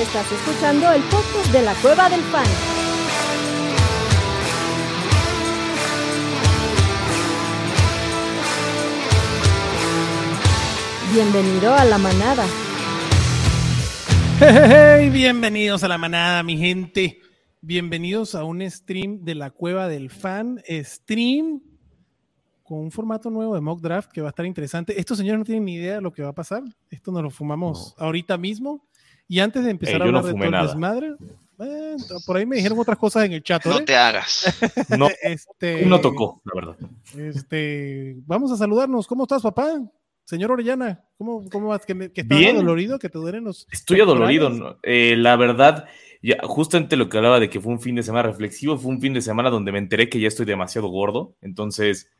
Estás escuchando el podcast de la Cueva del Fan. Bienvenido a la manada. Hey, bienvenidos a la manada, mi gente. Bienvenidos a un stream de la Cueva del Fan. Stream con un formato nuevo de mock draft que va a estar interesante. Estos señores no tienen ni idea de lo que va a pasar. Esto nos lo fumamos ahorita mismo. Y antes de empezar Eh, a yo no hablar de fumé todo el nada. desmadre, eh, por ahí me dijeron otras cosas en el chat. No ¿eh? te hagas. No, Este, no tocó, la verdad. Este, vamos a saludarnos. ¿Cómo estás, papá? Señor Orellana, ¿cómo, cómo vas? ¿Que, estás Bien. dolorido? ¿Que te duelen los Estoy adolorido. ¿no? Eh, la verdad, ya, justamente lo que hablaba de que fue un fin de semana reflexivo, fue un fin de semana donde me enteré que ya estoy demasiado gordo. Entonces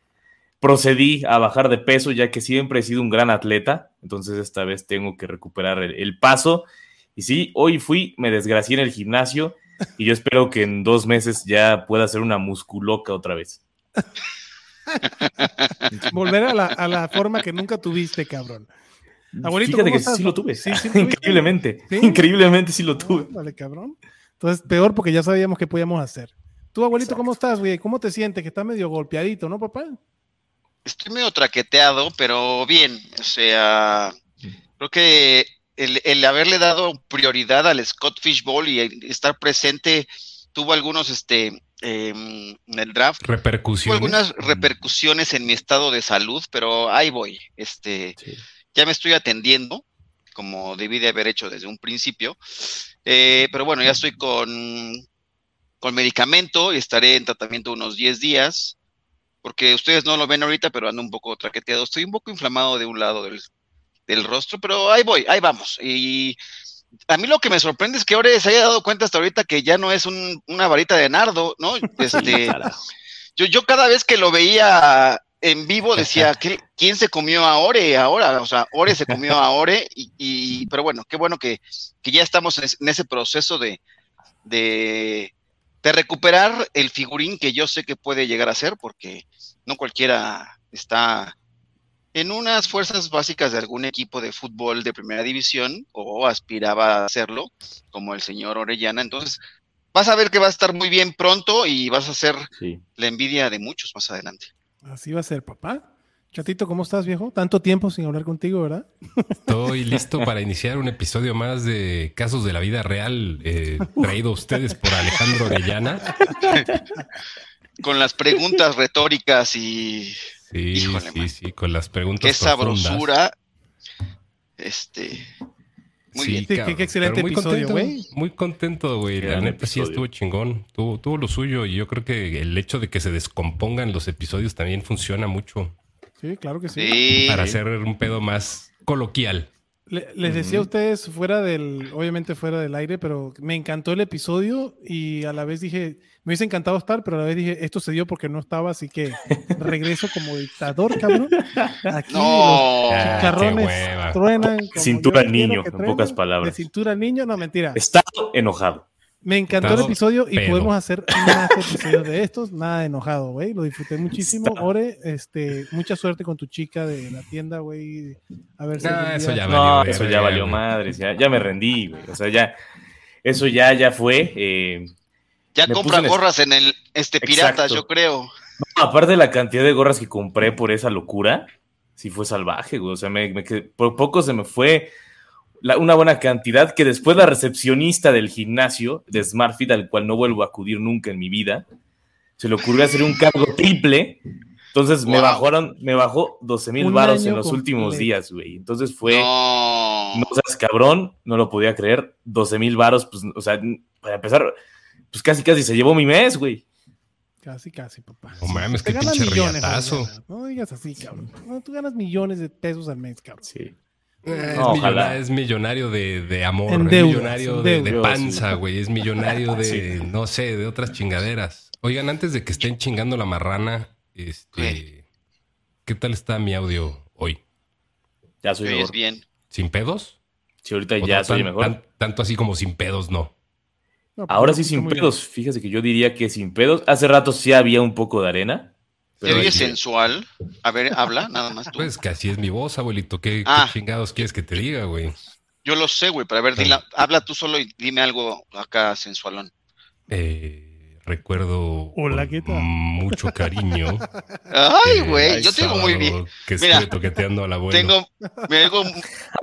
procedí a bajar de peso, ya que siempre he sido un gran atleta. Entonces esta vez tengo que recuperar el, el paso. Y sí, hoy fui, me desgracié en el gimnasio y yo espero que en dos meses ya pueda ser una musculoca otra vez. Volver a la, a la forma que nunca tuviste, cabrón. Abuelito, Fíjate ¿cómo que estás, sí lo tuve. Sí, sí lo tuviste. Increíblemente. ¿Sí? Increíblemente sí lo tuve. Vale, cabrón. Entonces, peor porque ya sabíamos qué podíamos hacer. Tú, abuelito, ¿cómo estás, güey? ¿Cómo te sientes? Que estás medio golpeadito, ¿no, papá? Estoy medio traqueteado, pero bien. O sea, creo que el, el haberle dado prioridad al Scott Fishbowl y estar presente tuvo algunos, este, em, en el draft, tuvo Repercusiones. algunas repercusiones en mi estado de salud, pero ahí voy. Este, Sí. ya me estoy atendiendo, como debí de haber hecho desde un principio. Eh, pero bueno, ya estoy con, con medicamento y estaré en tratamiento unos 10 días, porque ustedes no lo ven ahorita, pero ando un poco traqueteado. Estoy un poco inflamado de un lado del, del rostro, pero ahí voy, ahí vamos. Y a mí lo que me sorprende es que ahora se haya dado cuenta hasta ahorita que ya no es un- una varita de nardo, ¿no? Este, yo, yo cada vez que lo veía en vivo decía, ¿qué- ¿quién se comió a Ore ahora? O sea, Ore se comió a Ore, y, y- pero bueno, qué bueno que, que ya estamos en, es- en ese proceso de, de, de recuperar el figurín que yo sé que puede llegar a ser, porque no cualquiera está en unas fuerzas básicas de algún equipo de fútbol de primera división o aspiraba a hacerlo, como el señor Orellana. Entonces, vas a ver que va a estar muy bien pronto y vas a ser Sí. la envidia de muchos más adelante. Así va a ser, papá. Chatito, ¿cómo estás, viejo? Tanto tiempo sin hablar contigo, ¿verdad? Estoy listo para iniciar un episodio más de Casos de la Vida Real, eh, traído a ustedes por Alejandro Orellana. Con las preguntas retóricas y Sí, Híjole, sí, man. sí, con las preguntas qué profundas. sabrosura. Este, muy Sí, bien. Qué- cabrón, qué excelente muy episodio, contento, güey. Muy contento, güey. La neta sí estuvo chingón. Tuvo, tuvo lo suyo y yo creo que el hecho de que se descompongan los episodios también funciona mucho Sí, claro que sí. Sí, para hacer un pedo más coloquial. Le- les decía a ustedes fuera del, obviamente fuera del aire, pero me encantó el episodio y a la vez dije, me hubiese encantado estar, pero a la vez dije, esto se dio porque no estaba, así que regreso como dictador, cabrón. Aquí No. los Ah, chicharrones truenan. Cintura niño, en pocas palabras. De cintura niño, no, mentira. Estado enojado. Me encantó el episodio y pedo. podemos hacer más episodios de estos. Nada de enojado, güey. Lo disfruté muchísimo. Está. Ore, este, mucha suerte con tu chica de la tienda, güey. A ver si. Algún eso ya No, valió eso verga, ya valió güey. madres, ya, ya me rendí, güey. O sea, ya, eso ya, ya fue. eh, ya compra gorras en el este piratas, Exacto. yo creo. no, aparte de la cantidad de gorras que compré por esa locura, sí fue salvaje, güey. O sea, me, me quedé- por poco se me fue la- una buena cantidad que después la recepcionista del gimnasio de SmartFit, al cual no vuelvo a acudir nunca en mi vida, se le ocurrió hacer un cargo triple. Entonces me bajaron, me bajó 12 mil varos en los últimos días, güey. Entonces fue. No. No seas cabrón, no lo podía creer. 12 mil varos, pues, o sea, para empezar, pues casi casi se llevó mi mes, güey. Casi, casi, papá. No mames, qué ganas pinche millones, riatazo. No digas así, cabrón. No, tú ganas millones de pesos al mes, cabrón. Sí. Eh, es, No, millonario de, de amor, En es deudas, millonario de, panza, güey, es millonario de, Sí. no sé, de otras chingaderas. Oigan, antes de que estén chingando la marrana, este, ¿qué tal está mi audio hoy? Ya soy Oyes mejor. bien. ¿Sin pedos? Sí, ahorita ¿O ya soy mejor. tan- tanto así como sin pedos, no. No, pues, Ahora sí sin muy bien. pedos. Fíjese que yo diría que sin pedos. Hace rato sí había un poco de arena. Te pero sí. sensual. A ver, habla, nada más tú. Pues que así es mi voz, abuelito. ¿Qué, qué Ah. chingados quieres que te diga, güey? Yo lo sé, güey, pero a ver, dila- habla tú solo y dime algo acá sensualón. Eh, recuerdo Hola, con ¿qué tal? mucho cariño. Ay, güey, yo tengo muy bien. Que Mira, estuve toqueteando al abuelo. Tengo, me digo,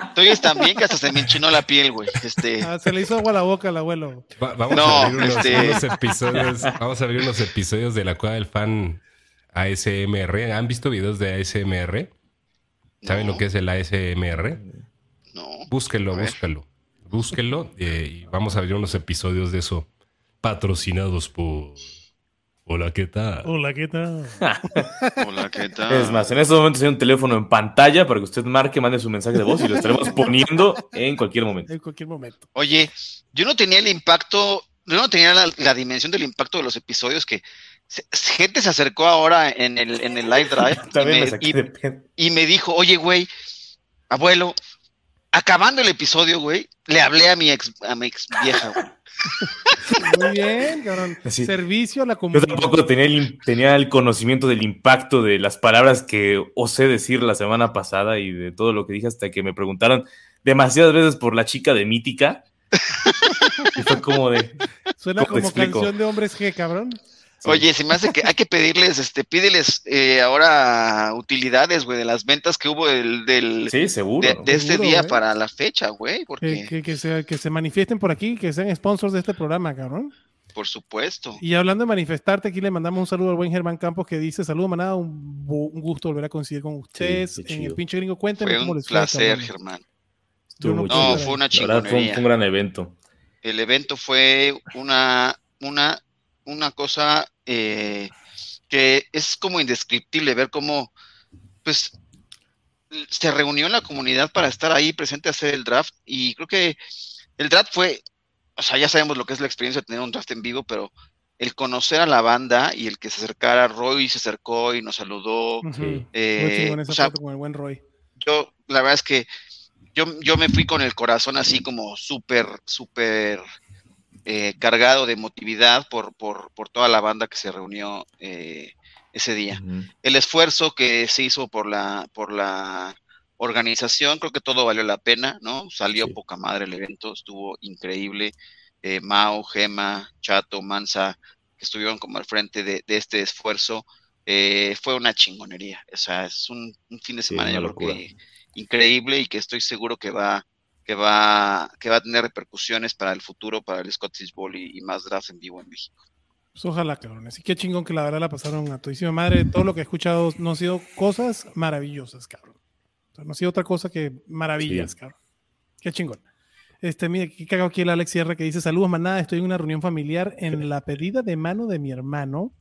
estoy tan bien que hasta se me enchinó la piel, güey. Este, Ah, se le hizo agua a la boca al abuelo. Va- vamos No, a abrir unos, este- unos episodios. Vamos a abrir unos episodios de la cueva del fan ASMR. ¿Han visto videos de ASMR? ¿Saben No. lo que es el ASMR? no. Búsquenlo, ver. búsquenlo. Búsquenlo eh, y vamos a abrir unos episodios de eso patrocinados por... Hola, ¿qué tal? Hola, ¿qué tal? Hola, ¿qué tal? Es más, en estos momentos hay un teléfono en pantalla para que usted marque, mande su mensaje de voz y lo estaremos poniendo en cualquier momento. En cualquier momento. Oye, yo no tenía el impacto, yo no tenía la, la dimensión del impacto de los episodios que gente se acercó ahora en el, en el live drive y También me me, y- me dijo, oye, güey, abuelo, acabando el episodio, güey, le hablé a mi ex, a mi ex vieja, güey. Muy bien, cabrón. Así. Servicio a la Yo comunidad. tampoco tenía el, tenía el conocimiento del impacto de las palabras que osé decir la semana pasada y de todo lo que dije hasta que me preguntaron demasiadas veces por la chica de Mítica. Y fue como de. Suena ¿Cómo te como explico? canción de hombres G, cabrón. Sí. Oye, se me hace que hay que pedirles, este, pídeles eh, ahora utilidades, güey, de las ventas que hubo del, del, Sí, seguro. de, este día güey. para la fecha, güey, Que, porque, que- que se, que se manifiesten por aquí, que sean sponsors de este programa, cabrón. por supuesto. Y hablando de manifestarte, aquí le mandamos un saludo al buen Germán Campos que dice: Saludos, manada, un, gusto volver a coincidir con ustedes en el pinche gringo. Cuéntenme Fue cómo un les fue. placer, cabrón. Germán. Estuvo no fue una verdad, fue un, chingonería. fue un gran evento. El evento fue una, una, una cosa eh, que es como indescriptible ver cómo, pues, se reunió la comunidad para estar ahí presente a hacer el draft y creo que el draft fue, o sea, ya sabemos lo que es la experiencia de tener un draft en vivo, pero el conocer a la banda y el que se acercara, Roy se acercó y nos saludó. Muy eh, o sea, con el buen Roy. yo, la verdad es que yo, yo me fui con el corazón así como súper, súper eh, cargado de emotividad por, por, por toda la banda que se reunió eh, ese día. El esfuerzo que se hizo por la, por la organización, creo que todo valió la pena, ¿no? Salió Sí. poca madre el evento, estuvo increíble. Eh, Mao, Gema, Chato, Mansa, que estuvieron como al frente de, de este esfuerzo, eh, fue una chingonería. O sea, es un, un fin de semana yo creo que increíble y que estoy seguro que va, que va, que va a tener repercusiones para el futuro, para el Scottish Bowl y, y más drafts en vivo en México. Pues ojalá, cabrón. Así que chingón que la verdad la pasaron a todísima madre. Todo lo que he escuchado no han sido cosas maravillosas, cabrón. O sea, no ha sido otra cosa que maravillas, Sí. cabrón. Qué chingón. Este, mira, aquí cago aquí el Alex Sierra que dice: Saludos, manada. Estoy en una reunión familiar en la pedida de mano de mi hermano,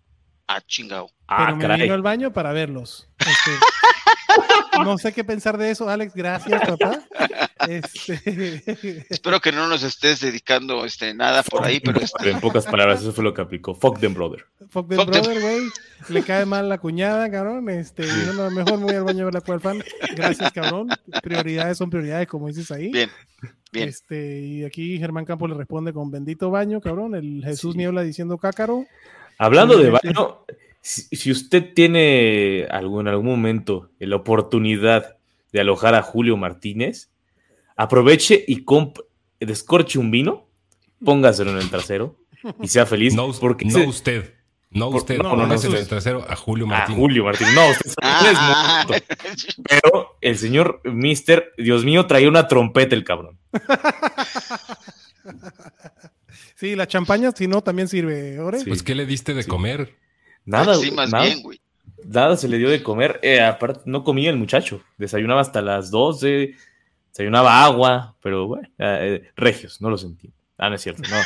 Ah, chingao. Ah, pero me caray. vino al baño para verlos. Este, no sé qué pensar de eso, Alex. Gracias, papá. Este, Espero que no nos estés dedicando este, nada por ahí, pero este, En pocas palabras, eso fue lo que aplicó. Fuck them, brother. Fuck them Fuck brother, güey. Le cae mal la cuñada, cabrón. Este, y no, no, mejor me voy al baño a ver la cual fan. Gracias, cabrón. Prioridades son prioridades, como dices ahí. bien, bien. Este, y aquí Germán Campos le responde con bendito baño, cabrón. El Jesús Sí. Niebla diciendo cácaro. Hablando de baño, si, si usted tiene algún, en algún momento la oportunidad de alojar a Julio Martínez, aproveche y comp descorche un vino, póngaselo en el trasero y sea feliz. No, porque no ese- usted. No Por- usted. no, No, no, el trasero a Julio a Martín. Julio Martínez. No, usted sabe, es Ah, muerto. Pero el señor Mister, Dios mío, traía una trompeta el cabrón. Sí, la champaña, si no, también sirve. ¿ore? Sí. Pues, ¿qué le diste de Sí. comer? Nada, sí, más nada, bien, güey. nada se le dio de comer. Eh, aparte, no comía el muchacho. Desayunaba hasta las 12, desayunaba agua, pero bueno, eh, regios, no lo sentí. Ah, no es cierto, no.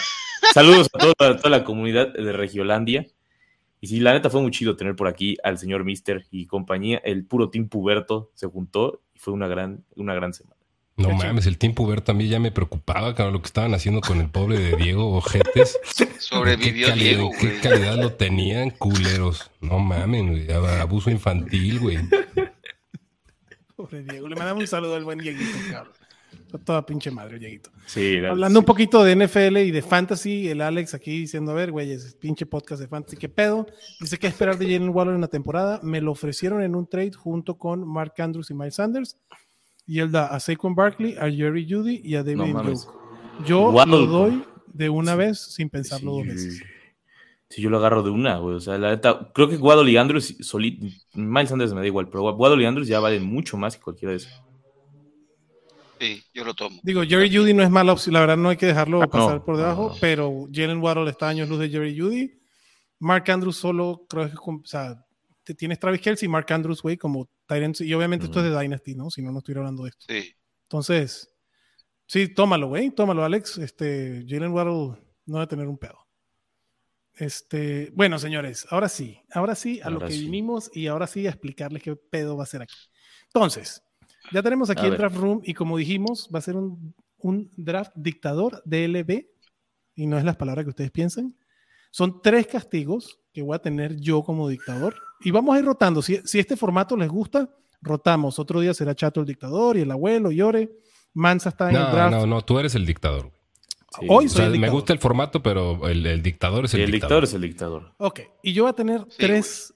Saludos a toda, a toda la comunidad de Regiolandia. Y sí, la neta fue muy chido tener por aquí al señor Mister y compañía. El puro Team Puberto se juntó y fue una gran, una gran semana. No Qué mames, el tiempo ver también ya me preocupaba, cabrón, lo que estaban haciendo con el pobre de Diego Ojetes. Sobrevivió ¿Qué calidad- Diego, ¿Qué calidad lo tenían, culeros? No mames, güey, abuso infantil, güey. Pobre Diego. Le mandamos un saludo al buen Dieguito, cabrón. Toda pinche madre, Dieguito. Sí, la- Hablando un poquito de NFL y de fantasy, el Alex aquí diciendo, a ver, güeyes, pinche podcast de fantasy, ¿qué pedo? Dice que esperar de Jalen Waller en la temporada. Me lo ofrecieron en un trade junto con Mark Andrews y Miles Sanders. y él da a Saquon Barkley, a Jerry Judy y a David No. Yo Waddle lo doy de una vez sin pensarlo dos veces. Sí, yo lo agarro de una, güey. O sea, la neta, creo que Waddle y Andrews, solito, Miles Sanders me da igual, pero Waddle y Andrews ya valen mucho más que cualquiera de esos. Sí, yo lo tomo. Digo, Jerry Judy no es mala opción, la verdad no hay que dejarlo Ah, no, pasar por debajo, no. pero Jalen Waddle está a años luz de Jerry Judy. Mark Andrews solo, creo que, o sea, tienes Travis Kelsey y Mark Andrews, güey, como Tyrants, y obviamente esto es de Dynasty, ¿no? Si no, no estuviera hablando de esto. Sí. Entonces, sí, tómalo, güey, tómalo, Alex. Este, Jalen Waddle no va a tener un pedo. Este, bueno, señores, ahora sí, ahora sí a lo que sí. vinimos y ahora sí a explicarles qué pedo va a ser aquí. Entonces, ya tenemos aquí A el ver. draft room y como dijimos, va a ser un, un draft dictador DLB y no es las palabras que ustedes piensan. Son tres castigos que voy a tener yo como dictador y vamos a ir rotando. Si, si este formato les gusta, rotamos. Otro día será Chato el dictador y el abuelo y Ore. Mansa está en el No, draft. no, no, tú eres el dictador. Sí. Hoy O sea, el me dictador. gusta el formato, pero el, el dictador es el, el dictador. dictador es el dictador. Ok, y yo voy a tener Sí, tres,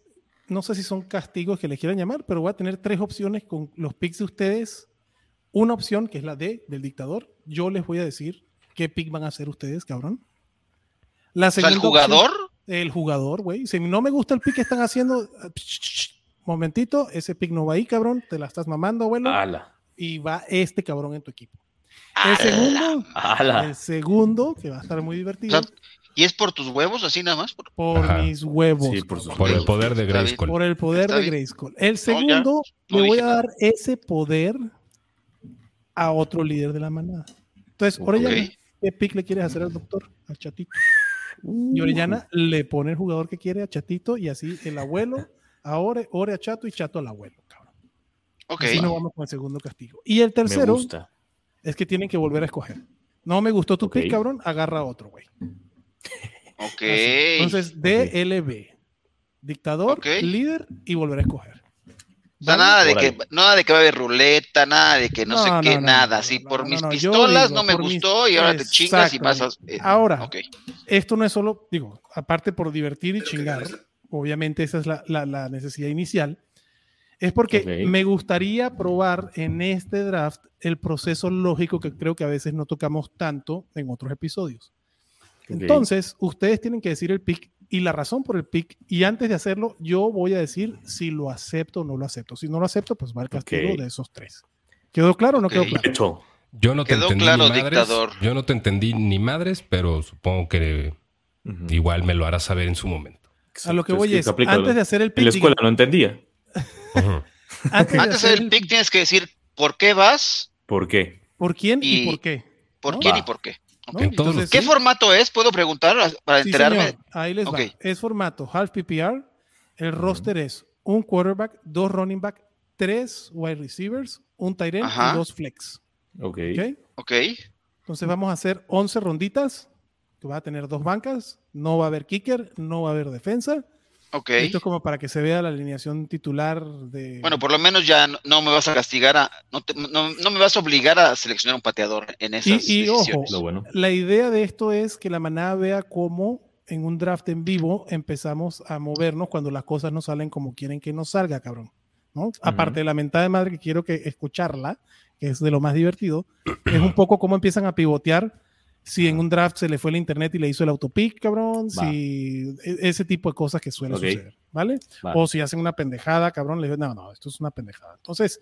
no sé si son castigos que les quieran llamar, pero voy a tener tres opciones con los picks de ustedes. Una opción que es la D del dictador. Yo les voy a decir qué pick van a hacer ustedes, cabrón. La O sea, el segunda jugador, opción- el jugador, güey. Si no me gusta el pick que están haciendo, momentito, ese pick no va ahí, cabrón. Te la estás mamando, abuelo. Ala. Y va este cabrón en tu equipo. El segundo, Ala. el segundo, que va a estar muy o divertido, sea, ¿y es por tus huevos así nada más? Por- mis huevos. Sí, por Por el poder de. Grayskull. Por el poder de. Grayskull. El segundo, no le voy a nada. dar ese poder a otro líder de la manada. Entonces. Orellana, ¿qué pick le quieres hacer al doctor? Al chatito. Y Orellana le pone el jugador que quiere a chatito y así el abuelo a Ore, Ore a chato y chato al abuelo. Cabrón. Ok. Así nos vamos con el segundo castigo. Y el Me tercero gusta. Es que tienen que volver a escoger. No me gustó tu Ok. pick, cabrón, agarra otro, güey. Ok. Así. Entonces, DLB. Dictador, líder y volver a escoger. O sea, ¿Vale? nada de que nada de que va a haber ruleta, nada de que no, sé No, qué, no, nada. no, no, por no, mis pistolas digo, no me mis- gustó y ahora te chingas y pasas. eh, Ahora, ok. esto no es solo, digo, aparte por divertir y chingar, obviamente esa es la, la- la necesidad inicial, es porque me gustaría probar en este draft el proceso lógico que creo que a veces no tocamos tanto en otros episodios. Entonces, ustedes tienen que decir el pick y la razón por el pick, y antes de hacerlo, yo voy a decir si lo acepto o no lo acepto. Si no lo acepto, pues va el castigo de esos tres. ¿Quedó claro o no quedó claro? Hecho. Yo no te Quedó entendí claro, ni madres. dictador. Yo no te entendí ni madres, pero supongo que igual me lo harás saber en su momento. A lo que voy que es, aplica antes de hacer el En pick, la escuela digan- no entendía. Antes de Antes de hacer el pick tienes que decir por qué vas, ¿Por qué? ¿Por quién y, Y- por qué? por ¿No? quién Va. y por qué. ¿no? En todos los- ¿Qué sí, formato es? ¿Puedo preguntar para sí, enterarme? señor. Ahí les Ok. va. Es formato half PPR. El roster es un quarterback, dos running back, tres wide receivers, un tight end Ajá. y dos flex. Ok. ¿ok? Ok. Entonces vamos a hacer 11 ronditas, que va a tener dos bancas, no va a haber kicker, no va a haber defensa. Ok. Esto es como para que se vea la alineación titular de... Bueno, por lo menos ya no, no me vas a castigar a. No, te- no- no me vas a obligar a seleccionar un pateador en esas y, y ojo, decisiones. Lo bueno. la idea de esto es que la manada vea cómo en un draft en vivo empezamos a movernos cuando las cosas no salen como quieren que nos salga, cabrón. ¿no? Aparte de la mentada de madre que quiero que escucharla, que es de lo más divertido, es un poco cómo empiezan a pivotear si en un draft se le fue el internet y le hizo el autopic, cabrón, Va. si e- ese tipo de cosas que suele Ok. suceder, ¿vale? Va. O si hacen una pendejada, cabrón, le digo, no, no, esto es una pendejada. Entonces,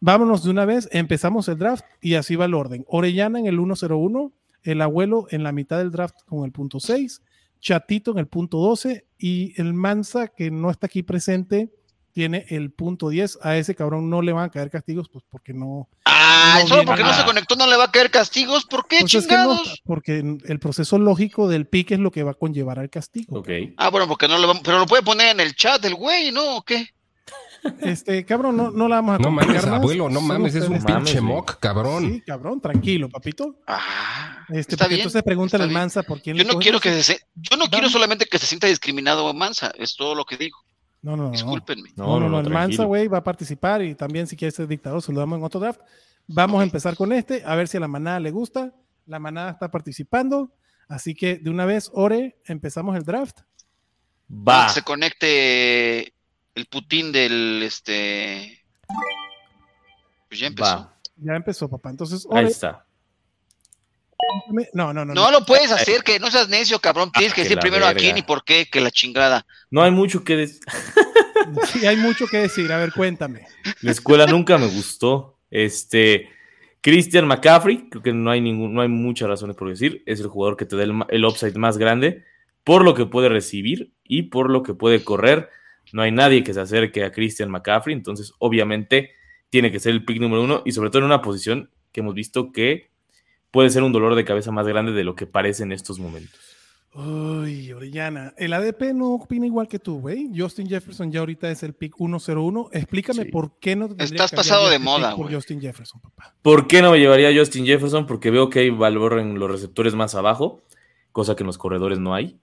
vámonos de una vez, empezamos el draft y así va el orden. Orellana en el 101, el abuelo en la mitad del draft con el punto 6, Chatito en el punto 12 y el Mansa que no está aquí presente tiene el punto 10. A ese cabrón no le van a caer castigos, pues porque no. Ah, No solo porque no se conectó no le va a caer castigos. ¿Por qué Pues es que no, chingados? porque el proceso lógico del pick es lo que va a conllevar al castigo. Ok. Ah, bueno, porque no le va, pero lo puede poner en el chat el güey, ¿no? ¿O qué? Este cabrón, no, no la vamos a No mames, más. abuelo, no mames, es un pinche mock, cabrón. Sí, cabrón, tranquilo, papito. Ah, Este, está porque bien. entonces pregúntale al. Mansa por quién Yo no quiero que se, yo no quiero Vamos. solamente que se sienta discriminado Mansa, es todo lo que digo. No, no, no. Discúlpenme. No, no, no, el Mansa, güey, va a participar y también si quiere ser dictador, se lo damos en otro draft. Vamos a empezar con este, a ver si a la manada le gusta. La manada está participando, así que de una vez, Ore, empezamos el draft. Va. Que se conecte el Putin del este. Pues ya empezó. Va. Ya empezó, papá. Entonces, Ahí Ore, está. No, no, no. No lo puedes hacer, que no seas necio, cabrón. Tienes que que decir primero a quién y por qué, que la chingada. No hay mucho que decir. Sí, hay mucho que decir. A ver, cuéntame. La escuela nunca me gustó. Este, Christian McCaffrey, creo que no hay ningún, no hay muchas razones por decir. Es el jugador que te da el upside más grande por lo que puede recibir y por lo que puede correr. No hay nadie que se acerque a Christian McCaffrey, entonces obviamente tiene que ser el pick número uno y sobre todo en una posición que hemos visto que puede ser un dolor de cabeza más grande de lo que parece en estos momentos. Uy, Orellana. El ADP no opina igual que tú, güey. Justin Jefferson ya ahorita es el pick 101. Explícame Sí. por qué no te Estás pasado de moda, por. Justin Jefferson, papá. ¿Por qué no me llevaría a Justin Jefferson? Porque veo que hay valor en los receptores más abajo, cosa que en los corredores no hay.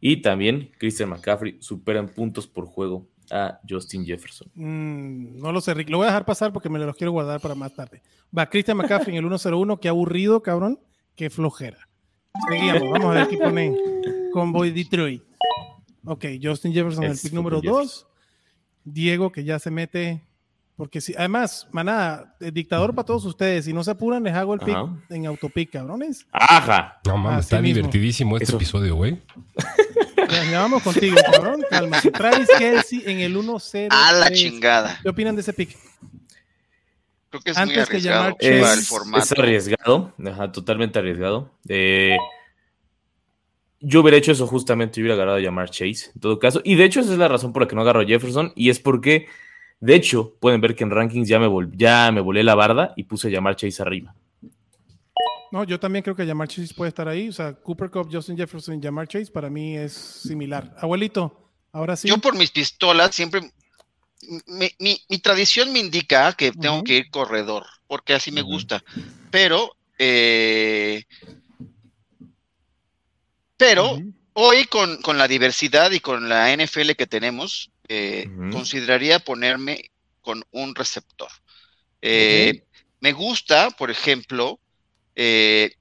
Y también Christian McCaffrey supera en puntos por juego a Justin Jefferson. Mm, no lo sé, Rick. Lo voy a dejar pasar porque me los quiero guardar para más tarde. Va, Christian McCaffrey en el 101. Qué aburrido, cabrón. Qué flojera. Seguimos. Vamos a ver qué pone Convoy Detroit. Ok, Justin Jefferson en el Es pick número Jefferson. 2. Diego, que ya se mete. Porque si, además, manada, el dictador para todos ustedes. Si no se apuran, les hago el pick Ajá. en autopic, cabrones. ¡Ajá! No mames, está mismo. divertidísimo este Eso. episodio, güey. Vamos contigo, cabrón. Calma. Travis Kelsey en el 1-0. A la chingada. ¿Qué opinan de ese pick? Creo que es muy Antes que arriesgado llamar. Es, es arriesgado, ajá, totalmente arriesgado. Eh, yo hubiera hecho eso justamente, yo hubiera agarrado a llamar Chase, en todo caso. Y de hecho, esa es la razón por la que no agarro a Jefferson. Y es porque, de hecho, pueden ver que en rankings ya me, vol- ya me volé la barda y puse a llamar Chase arriba. No, yo también creo que Jamar Chase puede estar ahí. O sea, Cooper Cup, Justin Jefferson y Jamar Chase para mí es similar. Abuelito, ahora sí. Yo por mis pistolas siempre... Mi, mi- mi tradición me indica que tengo que ir corredor, porque así me gusta. Pero... eh, pero hoy con, con la diversidad y con la NFL que tenemos, eh, consideraría ponerme con un receptor. Eh, Me gusta, por ejemplo, eh,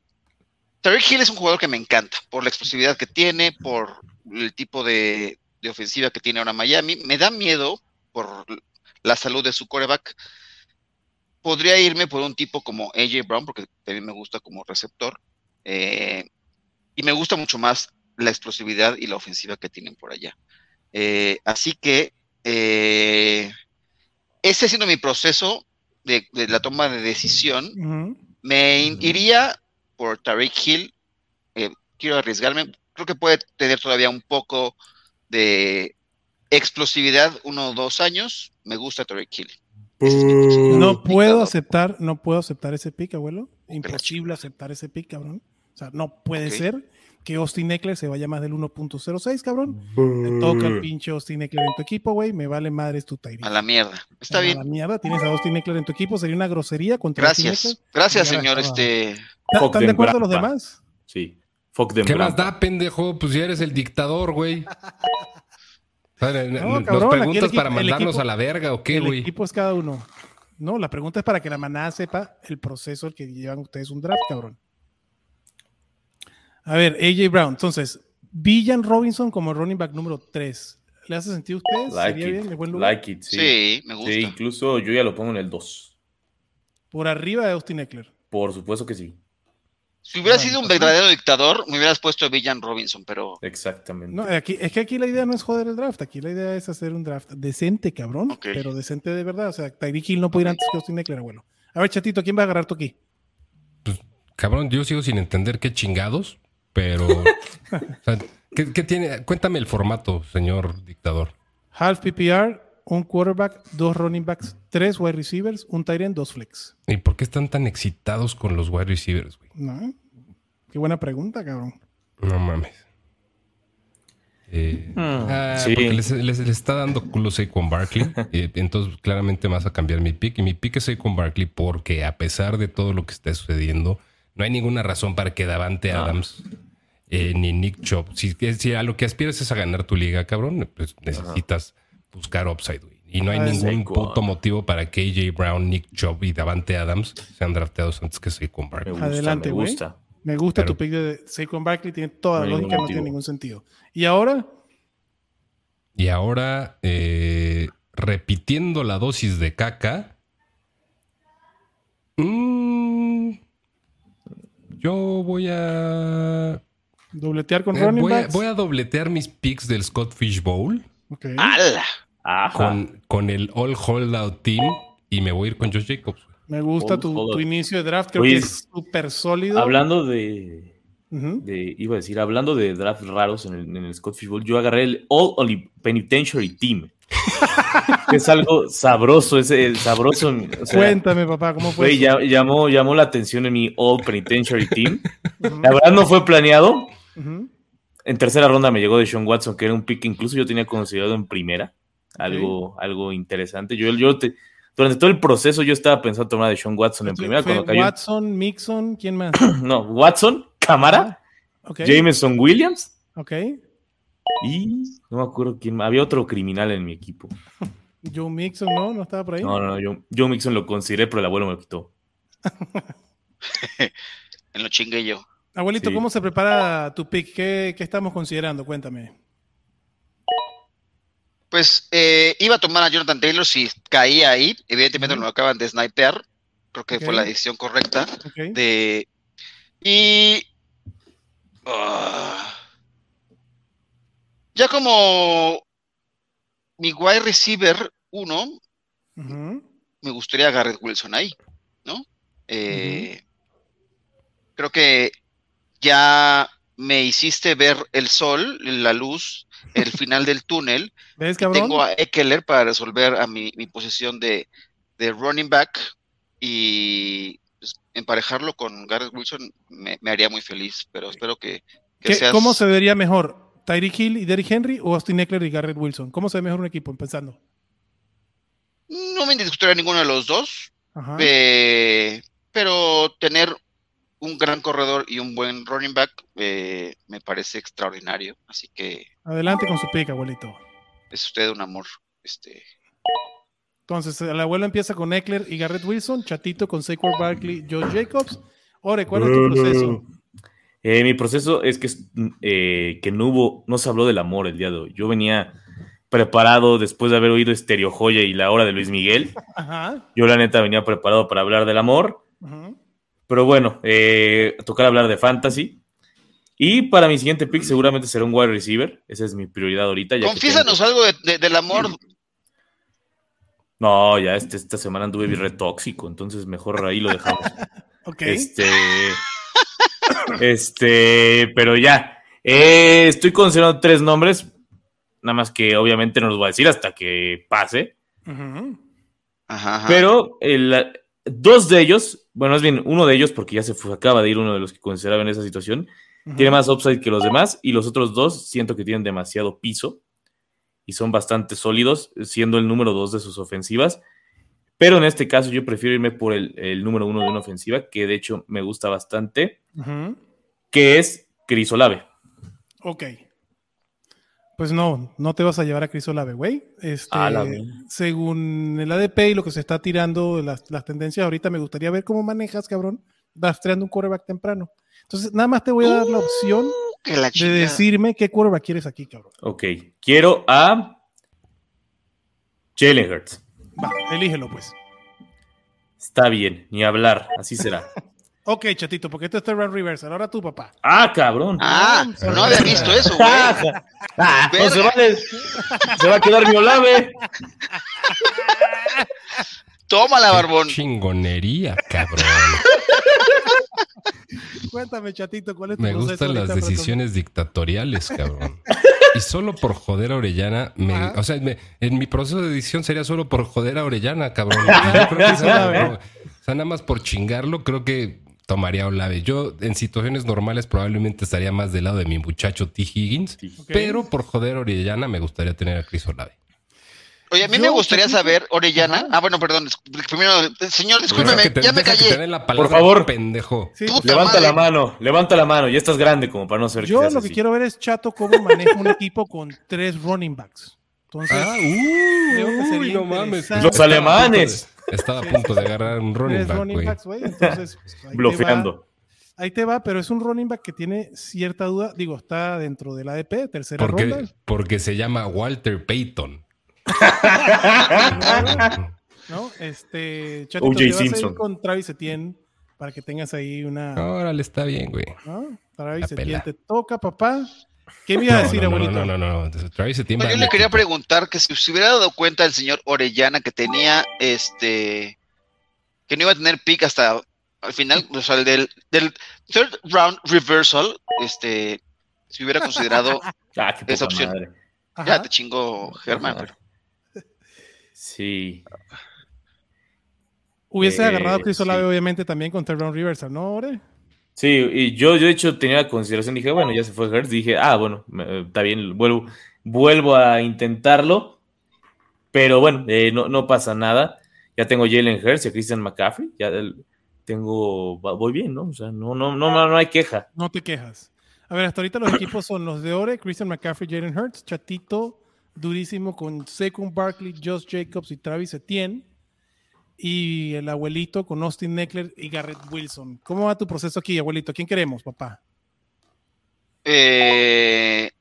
Tyreek Hill es un jugador que me encanta por la explosividad que tiene, por el tipo de, ofensiva que tiene ahora Miami. Me da miedo por la salud de su coreback. Podría irme por un tipo como AJ Brown, porque también me gusta como receptor. Eh, y me gusta mucho más la explosividad y la ofensiva que tienen por allá. Eh, así que eh, ese siendo mi proceso de, la toma de decisión. Me iría por Tariq Hill. Eh, quiero arriesgarme. Creo que puede tener todavía un poco de explosividad, uno o dos años. Me gusta Tariq Hill. Posición. No puedo aceptar, no puedo aceptar ese pick, abuelo. Imposible aceptar ese pick, cabrón. O sea, no puede ser que Austin Eckler se vaya más del 1.06, cabrón. Te toca el pinche Austin Eckler en tu equipo, güey. Me vale madres tu Tyree. A la mierda. Está A bien. la mierda, tienes a Austin Eckler en tu equipo. Sería una grosería contra Gracias. Gracias, señor. estaba. Este. ¿Están de acuerdo los demás? Sí. Fuck them, ¿Qué más da, pendejo? Pues ya eres el dictador, güey. No, ¿Nos cabrón, el preguntas equipo- para el mandarnos equipo- a la verga o qué, el güey? equipo es cada uno. No, la pregunta es para que la manada sepa el proceso al que llevan ustedes un draft, cabrón. A ver, AJ Brown. Entonces, Villan Robinson como running back número 3. ¿Le hace sentido a ustedes? Like ¿Sería it. bien? ¿De buen lugar? Like it, Sí, sí. me gusta. Sí, incluso yo ya lo pongo en el 2. Por arriba de Austin Eckler. Por supuesto que sí. Si hubiera sido un pues, verdadero dictador, me hubieras puesto a Villan Robinson, pero. Exactamente. No, aquí, es que aquí la idea no es joder el draft. Aquí la idea es hacer un draft decente, cabrón. Ok. Pero decente de verdad. O sea, Tyreek Hill no puede ir antes que Austin Eckler, abuelo. A ver, chatito, ¿quién va a agarrar tú aquí? Cabrón, yo sigo sin entender qué chingados, pero. o sea, ¿qué, qué tiene? Cuéntame el formato, señor dictador. Half PPR, un quarterback, dos running backs, tres wide receivers, un tight end, dos flex. ¿Y por qué están tan excitados con los wide receivers, güey? ¿No? Qué buena pregunta, cabrón. No mames. Eh, Hmm, ah, sí. porque les, les- les está dando culo Saquon Barkley. eh, entonces, claramente vas a cambiar mi pick. Y mi pick es Saquon Barkley porque, a pesar de todo lo que está sucediendo, no hay ninguna razón para que Davante No. Adams eh, ni Nick Chubb. Si, si a lo que aspiras es a ganar tu liga, cabrón, pues necesitas buscar upside, güey. Y no hay Ah, ningún Saquon. puto motivo para que AJ Brown, Nick Chubb y Davante Adams sean drafteados antes que Saquon Me Barkley. gusta, Adelante, me güey. gusta. Me gusta tu pick de Saquon Barkley, tiene toda la No lógica, no tiene ningún sentido. Y ahora, Y ahora, eh, repitiendo la dosis de caca. mm, yo voy a. Dobletear con eh, running voy, a voy a dobletear mis picks del Scott Fish Bowl Ok. ¡Hala! Ajá. con, con el All Holdout Team y me voy a ir con Josh Jacobs. Me gusta tu, tu inicio de draft. Creo Oye, que es súper sólido. Hablando de, iba a decir, hablando de drafts raros en el, en el Scott Fish Bowl, yo agarré el All Penitentiary Team. es algo sabroso, es el sabroso. o sea, Cuéntame, papá, ¿cómo fue? ya- llamó, llamó la atención en mi All Penitentiary Team. La verdad no fue planeado. En tercera ronda me llegó de Sean Watson, que era un pick que incluso yo tenía considerado en primera. Algo, algo interesante. Yo, yo te- durante todo el proceso yo estaba pensando tomar de Sean Watson en primera cuando cayó. Watson, Mixon, ¿quién más? No, Watson, Camara, Ok. Jameson Williams Ok. Y no me acuerdo quién. Había otro criminal en mi equipo. Joe Mixon, ¿no? ¿No estaba por ahí? No, no, no. Yo, yo Mixon lo consideré, pero el abuelo me lo quitó. En lo chingué yo. Abuelito, Sí. ¿cómo se prepara tu pick? ¿Qué, qué estamos considerando? Cuéntame. Pues eh, iba a tomar a Jonathan Taylor si caía ahí. Evidentemente Ujú. lo acaban de snipear. Creo que fue la decisión correcta. De. Y. ah, ya como mi wide receiver 1, Ujú. me gustaría Garrett Wilson ahí, ¿no? Eh, Creo que ya me hiciste ver el sol, la luz, el final del túnel. ¿Ves, cabrón? Tengo a Eckler para resolver a mi, mi posición de, de running back y pues, emparejarlo con Garrett Wilson me, me haría muy feliz, pero espero que, que ¿Qué- seas... ¿Cómo se vería mejor? ¿Tyreek Hill y Derrick Henry o Austin Eckler y Garrett Wilson? ¿Cómo se ve mejor un equipo empezando? No me discutiría ninguno de los dos, Ajá. eh, pero tener un gran corredor y un buen running back eh, me parece extraordinario, así que Adelante con su pick, abuelito. es usted un amor. Este, Entonces, el abuelo empieza con Eckler y Garrett Wilson, Chatito con Saquon Barkley, Josh Jacobs. Ore, ¿cuál es tu proceso? Eh, mi proceso es que, eh, que no hubo, no se habló del amor el día de hoy. Yo venía preparado después de haber oído Estereo Joya y la hora de Luis Miguel. Ajá. Yo la neta venía preparado para hablar del amor. Pero bueno, eh, tocar hablar de fantasy. Y para mi siguiente pick seguramente será un wide receiver. Esa es mi prioridad ahorita. ya que Confiésanos tengo- algo de- de- del amor. No, ya este- esta semana anduve bien re tóxico, entonces mejor ahí lo dejamos. Ok. Este. Este, pero ya. Eh, estoy considerando tres nombres. Nada más que obviamente no los voy a decir hasta que pase. Ujú. Ajá, ajá. Pero el- dos de ellos, bueno, más bien uno de ellos, porque ya se fue, acaba de ir uno de los que consideraba en esa situación, tiene más upside que los demás. Y los otros dos siento que tienen demasiado piso y son bastante sólidos, siendo el número dos de sus ofensivas. Pero en este caso yo prefiero irme por el, el número uno de una ofensiva, que de hecho me gusta bastante, que es Chris Olave. Ok. Pues no, no te vas a llevar a Chris Olave, güey. Este, según el ADP y lo que se está tirando, las, las tendencias ahorita, me gustaría ver cómo manejas, cabrón, rastreando un quarterback temprano. Entonces, nada más te voy a dar la opción la de decirme qué quarterback quieres aquí, cabrón. Ok, quiero a Jalen Hurts. Va, elígelo, pues. Está bien, ni hablar, así será. Ok, chatito, porque esto es Terran Reversal. Ahora tú, papá. Ah, cabrón. Ah, no había visto eso, güey. Ah, no se Verga. vale. Se va a quedar mi Olave. Tómala, barbón. Chingonería, cabrón. Cuéntame, chatito, ¿cuál es tu Me gustan las decisiones dictatoriales, cabrón. Y solo por joder a Orellana, me- o sea, me- en mi proceso de edición sería solo por joder a Orellana, cabrón. Yo creo que esa- o sea, nada más por chingarlo, creo que tomaría Olave. Yo en situaciones normales probablemente estaría más del lado de mi muchacho T. Higgins, pero por joder a Orellana me gustaría tener a Chris Olave. Oye, a mí Yo, me gustaría saber, Orellana. Ajá. Ah, bueno, perdón. Primero, señor, discúlpeme, te- ya me deja que te callé. den la palabra, Por favor. pendejo. Sí, Levanta madre. la mano, levanta la mano. Ya estás grande como para no ser Yo lo que así. quiero ver es Chato cómo maneja un equipo con tres running backs. Entonces, Ah, uy, creo que sería uy, no mames. Los alemanes. Estaba a punto de agarrar un running tres back, running backs, güey. Entonces, pues, ahí te Blofeando. va- Ahí te va, pero es un running back que tiene cierta duda. Digo, está dentro del ADP, tercera Porque, ronda. porque se llama Walter Payton. ¿no? Este, Chatito, O.J. te vas a ir Simpson. con Travis Etienne, para que tengas ahí una. Órale, está bien, güey. ¿no? Travis La Etienne pela. te toca, papá. ¿Qué me iba a decir, no, no, abuelito? No, no, no, no. Travis Etienne yo le quería preguntar que si se hubiera dado cuenta el señor Orellana que tenía este que no iba a tener pick hasta al final, o sea, el del, del third round reversal, este, si hubiera considerado, Ah, Esa opción. madre. Ajá. ya te chingo Germán, pero Sí. Hubiese Eh, agarrado a Chris sí. Olave, obviamente, también con Terron Reversal, ¿no, Ore? Sí, y yo, yo de hecho tenía la consideración, dije, bueno, ya se fue Hertz, dije, ah, bueno, está bien, vuelvo, vuelvo a intentarlo, pero bueno, eh, no, no pasa nada. Ya tengo Jalen Hurts y a Christian McCaffrey, ya tengo, voy bien, ¿no? O sea, no, no, no, no, no hay queja. No te quejas. A ver, hasta ahorita los equipos son los de Ore, Christian McCaffrey, Jalen Hurts, Chatito, durísimo con Saquon Barkley, Josh Jacobs y Travis Etienne. Y el abuelito con Austin Eckler y Garrett Wilson. ¿Cómo va tu proceso aquí, abuelito? ¿Quién queremos, papá? eh,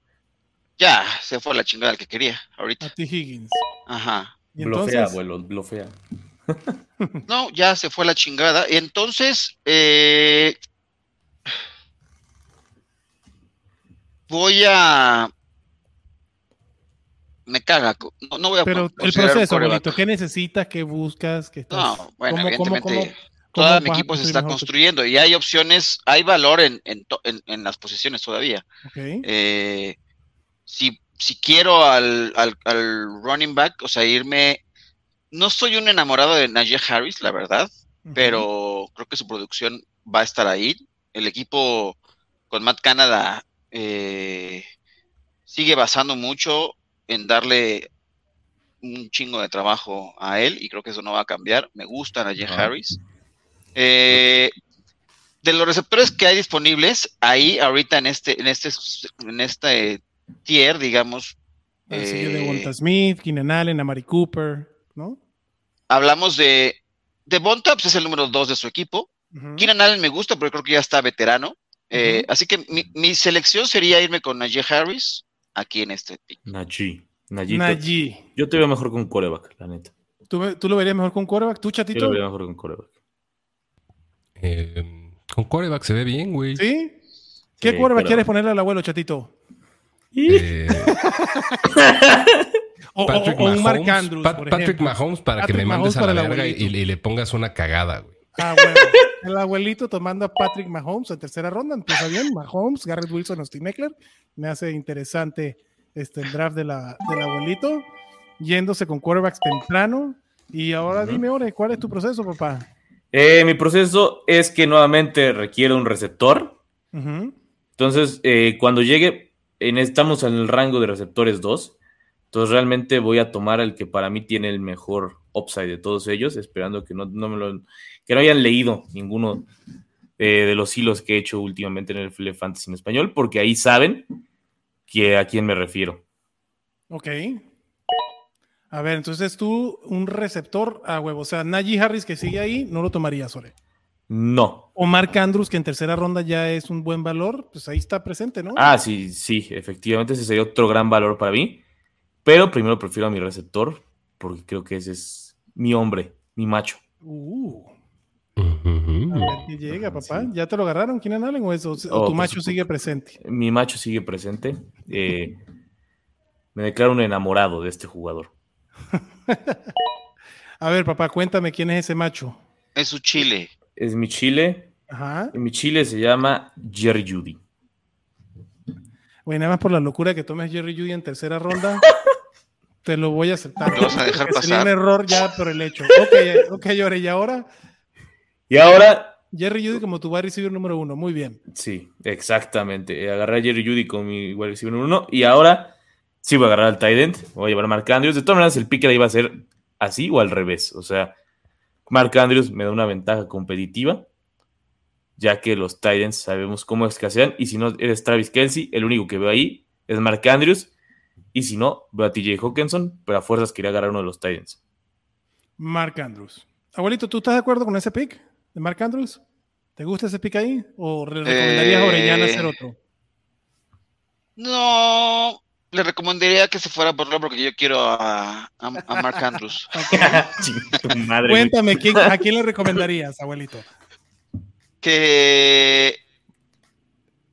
ya se fue a la chingada el que quería A ahorita. ti Higgins. Ajá. Blofea, abuelo, blofea. No, ya se fue a la chingada. Entonces, eh, voy a. Me caga. No, no voy a pero el proceso, abuelito, ¿qué necesitas? ¿Qué buscas? ¿Qué estás? No, bueno, ¿Cómo- cómo- evidentemente cómo- todo mi equipo se está construyendo y hay opciones, hay valor en, en, en- en las posiciones todavía. Eh, si, si quiero al, al, al running back, o sea, irme. No soy un enamorado de Najee Harris, la verdad, pero creo que su producción va a estar ahí. El equipo con Matt Canada eh, sigue basando mucho en darle un chingo de trabajo a él y creo que eso no va a cambiar. Me gusta Najee Ajá. Harris. Eh, de los receptores que hay disponibles, ahí ahorita en este, en este, en este tier, digamos, Ahí sigue eh, Devonta Smith, Keenan Allen, Amari Cooper, ¿no? hablamos de Devonta, pues es el número dos de su equipo. Ujú. Keenan Allen me gusta, pero creo que ya está veterano. Eh. Así que mi, mi selección sería irme con Najee Harris aquí en este pick. Najee. Najee. Yo te veo mejor con coreback, la neta. ¿Tú, tú lo verías mejor con quarterback? ¿Tú, Yo chatito? lo veo mejor con coreback. Eh, con coreback se ve bien, güey. ¿Sí? ¿Qué Sí, pero- quieres ponerle al abuelo, chatito? Eh, O, o- Patrick o un Mark Mahomes, Andrews, Pat- por Patrick. Mahomes para Patrick que me mandes Mahomes a la verga y le pongas una cagada, güey. Ah, bueno. El abuelito tomando a Patrick Mahomes en tercera ronda. Empieza bien. Mahomes, Garrett Wilson, Austin Eckler. Me hace interesante este, el draft de la, del abuelito. Yéndose con quarterbacks temprano. Y ahora Ujú. dime, Ore, ¿cuál es tu proceso, papá? Eh, mi proceso es que nuevamente requiere un receptor. Ujú. Entonces, eh, cuando llegue, estamos en el rango de receptores 2. Entonces, realmente voy a tomar el que para mí tiene el mejor upside de todos ellos, esperando que no, no me lo, que no hayan leído ninguno eh, de los hilos que he hecho últimamente en el FL Fantasy en español, porque ahí saben que a quién me refiero. Ok. A ver, entonces tú, un receptor a huevo. O sea, Najee Harris que sigue ahí, no lo tomarías, Ore. No. O Mark Andrews, que en tercera ronda ya es un buen valor, pues ahí está presente, ¿no? Ah, sí, sí, efectivamente ese sería otro gran valor para mí. Pero primero prefiero a mi receptor, porque creo que ese es mi hombre, mi macho. Uh, Ver qué llega, papá. Sí. ¿Ya te lo agarraron? ¿Quién Allen o eso? ¿O Oh, tu macho sigue presente? Mi macho sigue presente. Eh, me declaro un enamorado de este jugador. A ver, papá, cuéntame quién es ese macho. Es su chile. Es mi chile. Ajá. Mi chile se llama Jerry Judy. Bueno, nada más por la locura que tomes Jerry Judy en tercera ronda, te lo voy a aceptar. ¿Lo vas a dejar Porque Sería un pasar? error ya por el hecho. Ok, ok, Ore, y ahora Y ahora, Jerry Judy como tu wide receiver número uno. Muy bien. sí, exactamente. Eh, Agarré a Jerry Judy con mi wide receiver número uno. Y ahora sí voy a agarrar al tight end. Voy a llevar a Mark Andrews. De todas maneras, el pick iba a ser así o al revés. O sea, Mark Andrews me da una ventaja competitiva. Ya que los Titans sabemos cómo escasean. Y si no eres Travis Kelsey, el único que veo ahí es Mark Andrews. Y si no, veo a TJ Hawkinson. Pero a fuerzas quería agarrar uno de los Titans. Mark Andrews. Abuelito, ¿tú estás de acuerdo con ese pick de Mark Andrews? ¿Te gusta ese pick ahí? ¿O le recomendarías a Orellana Eh, hacer otro? No, le recomendaría que se fuera por lo porque yo quiero a, a, a Mark Andrews. Madre. Cuéntame, ¿quién- ¿a quién le recomendarías, abuelito? que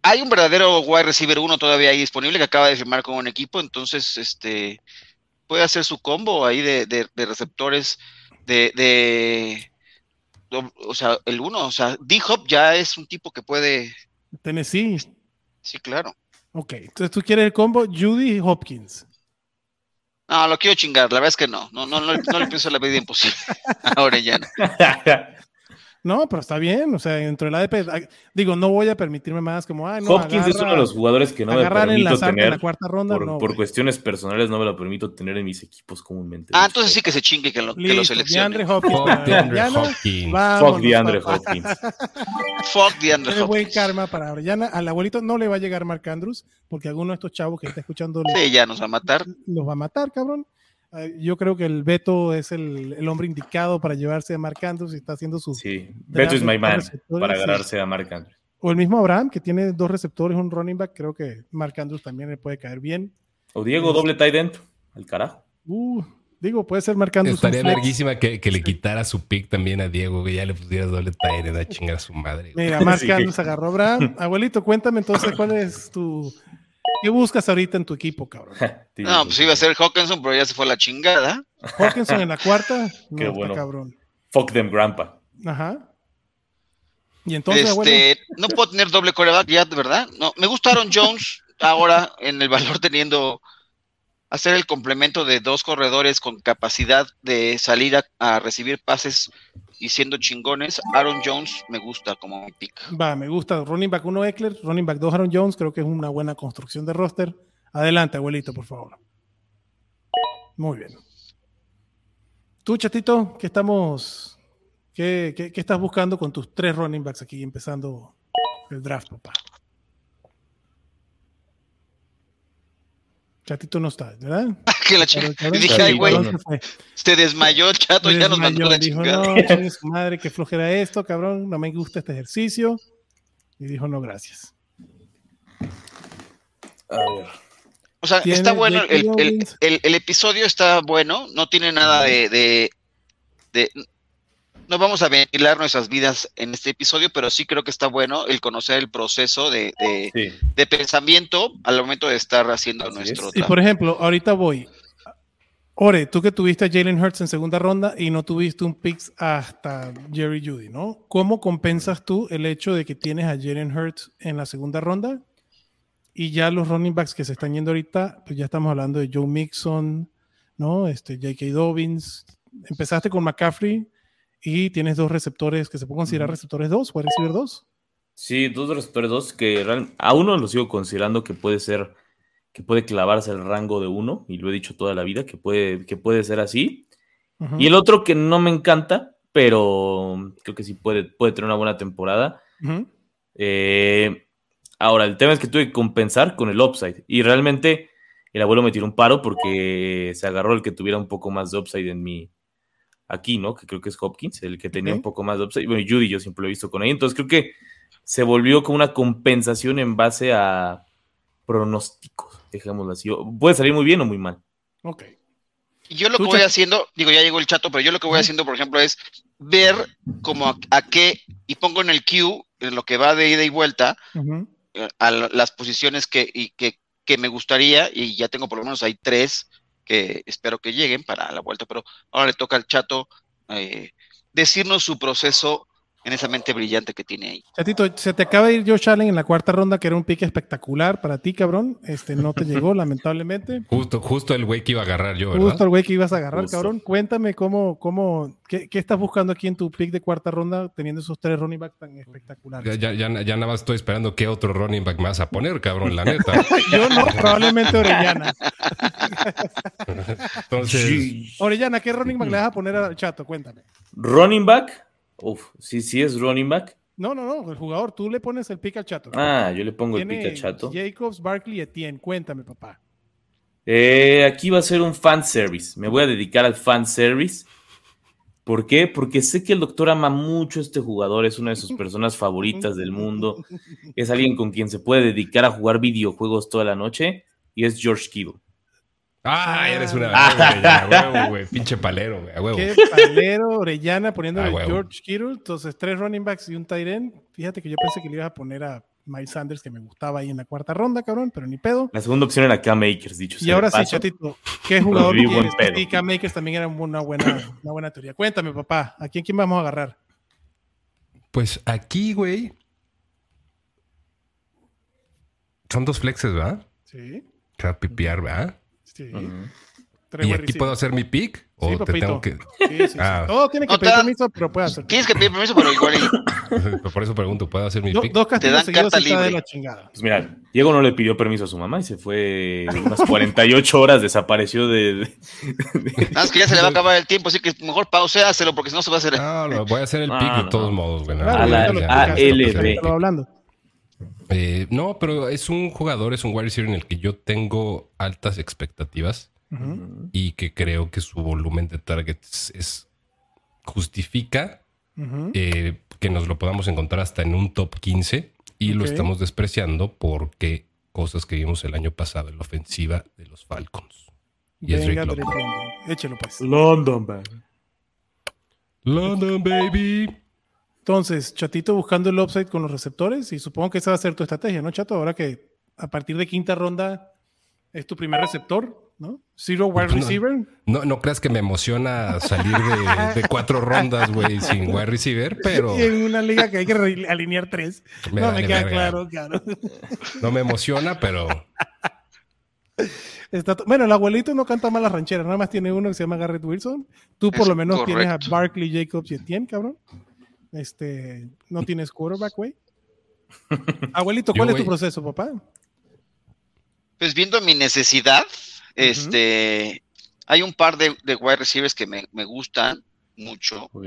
hay un verdadero wide receiver uno todavía ahí disponible que acaba de firmar con un equipo, entonces este puede hacer su combo ahí de, de- de receptores de, de- o sea, el uno, o sea, D-Hop ya es un tipo que puede, Tennessee. sí, claro. Ok, entonces tú quieres el combo Judy Hopkins. No, lo quiero chingar, la verdad es que no, no, no, no, no le pienso la vida imposible a Orellana. No, pero está bien, o sea, dentro del ADP, digo, no voy a permitirme más como, ah, no, Hopkins es agarra- uno de los jugadores que no me agarrar en la permito zarpa en tener. la cuarta ronda, por, no, por cuestiones personales no me lo permito tener en mis equipos comúnmente. Ah, entonces sí que se chingue que lo, que lo seleccione. DeAndre Hopkins. Fuck DeAndre. Hopkins. Vámonos, Fuck DeAndre. Hopkins. Fuck DeAndre Tiene buen Hopkins. karma para Orellana. Al abuelito no le va a llegar Mark Andrews, porque alguno de estos chavos que está escuchando Sí, ya nos va a matar. los va a matar, cabrón. Yo creo que el Beto es el, el hombre indicado para llevarse a Mark Andrews y está haciendo su. Sí, Beto is my man receptores, para sí. agarrarse a Mark Andrews. O el mismo Abraham, que tiene dos receptores, un running back. Creo que Mark Andrews también le puede caer bien. O Diego, doble tight end. Al carajo. Uh, digo, puede ser Mark Andrews. Estaría verguísima que, que le quitara su pick también a Diego, que ya le pusieras doble tire a chingar a su madre. Mira, Mark Sí. Andrews agarró a Abraham. Abuelito, cuéntame entonces cuál es tu. ¿Qué buscas ahorita en tu equipo, cabrón? No, pues iba a ser Hawkinson, pero ya se fue a la chingada. Hawkinson en la cuarta. No, Qué bueno. cabrón. Fuck them, grandpa. Ajá. Y entonces, Este, no puedo tener doble coreback ya, de verdad. No, me gustaron Jones ahora en el valor teniendo hacer el complemento de dos corredores con capacidad de salir a, a recibir pases y siendo chingones. Aaron Jones me gusta como mi pick. va, me gusta. Running back 1 Eckler, running back 2 Aaron Jones. Creo que es una buena construcción de roster. Adelante, abuelito, por favor. Muy bien. Tú, chatito, ¿qué estamos. ¿Qué, qué, qué estás buscando con tus tres running backs aquí empezando el draft, papá? Chatito no está, ¿verdad? Que la cabrón, Y dije, ay, güey, se desmayó el chato, Se ya nos mandó la dijo, chingada. no, su madre, qué flojera esto, cabrón, no me gusta este ejercicio. Y dijo, no, gracias. A ver. O sea, está bueno, el, el- el- el episodio está bueno, no tiene nada de, de, de- No vamos a ventilar nuestras vidas en este episodio, pero sí creo que está bueno el conocer el proceso de, de- Sí. de pensamiento al momento de estar haciendo Así nuestro es. Y por ejemplo, ahorita voy. Ore, tú que tuviste a Jalen Hurts en segunda ronda y no tuviste un pick hasta Jerry Judy, ¿no? ¿Cómo compensas tú el hecho de que tienes a Jalen Hurts en la segunda ronda y ya los running backs que se están yendo ahorita, pues ya estamos hablando de Joe Mixon, ¿no? Este, J.K. Dobbins. Empezaste con McCaffrey y tienes dos receptores que se pueden considerar receptores dos, puede recibir dos. Sí, dos receptores dos que real- a uno lo sigo considerando que puede ser, que puede clavarse el rango de uno, y lo he dicho toda la vida, que puede, que puede ser así. Y el otro que no me encanta, pero creo que sí puede, puede tener una buena temporada. Eh, ahora, el tema es que tuve que compensar con el upside. Y realmente el abuelo me tiró un paro porque se agarró el que tuviera un poco más de upside en mi. Aquí, ¿no? Que creo que es Hopkins, el que tenía un poco más de upside. Bueno, Judy yo siempre lo he visto con ahí. Entonces creo que se volvió como una compensación en base a pronósticos, dejémoslo así. Puede salir muy bien o muy mal. Ok. Y yo lo que voy haciendo, digo, ya llegó el chato, pero yo lo que voy haciendo, por ejemplo, es ver como a, a qué, y pongo en el queue, en lo que va de ida y vuelta, eh, a la- las posiciones que, y que, que me gustaría, y ya tengo por lo menos ahí tres que espero que lleguen para la vuelta, pero ahora le toca al chato eh, decirnos su proceso en esa mente brillante que tiene ahí. Chatito, se te acaba de ir Josh Allen en la cuarta ronda, que era un pique espectacular para ti, cabrón. Este no te llegó, lamentablemente. Justo, justo el güey que iba a agarrar yo, ¿verdad? Justo el güey que ibas a agarrar, Justo. cabrón. Cuéntame cómo, cómo, qué, qué estás buscando aquí en tu pick de cuarta ronda, teniendo esos tres running back tan Ya, espectaculares. ya, ya, ya nada más estoy esperando qué otro running back más a poner, cabrón, la neta. Yo no, probablemente Orellana. Entonces, Sí. Orellana, ¿qué running back le vas a poner al chato? Cuéntame. Running back. Uf, sí, sí es running back. No, no, no, el jugador, tú le pones el pick al chato. Ah, yo le pongo el Tiene pica chato. Jacobs, Barkley y Etienne. Cuéntame, papá. Eh, aquí va a ser un fan service. Me voy a dedicar al fan service. ¿Por qué? Porque sé que el doctor ama mucho a este jugador, es una de sus personas favoritas del mundo. Es alguien con quien se puede dedicar a jugar videojuegos toda la noche y es George Kittle. Ah, eres una Ah. Orellana, a huevo, güey. Pinche palero, güey. A huevo. Qué palero, Orellana, poniendo Ah, a. George Kittle. Entonces, tres running backs y un tight end. Fíjate que yo pensé que le ibas a poner a Miles Sanders, que me gustaba ahí en la cuarta ronda, cabrón, pero ni pedo. La segunda opción era Cam Akers, dicho Y ahora sí, chatito, ¿qué jugador quieres? Y Cam Akers también era una buena, una buena teoría. Cuéntame, papá, ¿a quién, quién vamos a agarrar? Pues aquí, güey. Son dos flexes, ¿verdad? Sí, O sea, pipiar, ¿verdad? Sí. ¿Y aquí puedo hacer mi pick? ¿O Sí, te tengo que.? Sí, sí, sí. Ah. Todo tiene que No, pedir te permiso, pero puede hacer. Tienes que pedir permiso, pero igual Por eso pregunto, ¿puedo hacer mi Do- pick? dos castigos dan carta de la chingada. Pues mira, Diego no le pidió permiso a su mamá y se fue unas 48 horas, desapareció de... de- nada más que ya se le va a acabar el tiempo, así que mejor pauséaselo porque si no se va a hacer. No, no, voy a hacer el pick Ah, de no. todos modos, güey. Explicas, ALB. hablando. Eh, no, pero es un jugador, es un wide receiver en el que yo tengo altas expectativas y que creo que su volumen de targets es justifica eh, que nos lo podamos encontrar hasta en un top 15 y lo estamos despreciando porque cosas que vimos el año pasado en la ofensiva de los Falcons. Y es Venga, Drake Drake London. London. Échelo, pues. London, man. London, baby. Entonces, Chatito buscando el upside con los receptores y supongo que esa va a ser tu estrategia, ¿no, Chato? Ahora que a partir de quinta ronda es tu primer receptor, ¿no? Zero wide No. receiver. No, no creas que me emociona salir de, de cuatro rondas, güey, sin wide receiver, pero Y en una liga que hay que alinear tres. Me no, vale me queda claro, claro. no me emociona, pero Está bueno, el abuelito no canta mal las rancheras, nada más tiene uno que se llama Garrett Wilson. Tú por Es lo menos tienes a. Barkley, Jacobs y Etienne, cabrón. Este, no tienes quarterback, güey. Abuelito, ¿cuál Yo, es tu proceso, papá? Pues viendo mi necesidad, este, hay un par de, de wide receivers que me, me gustan mucho. Ok.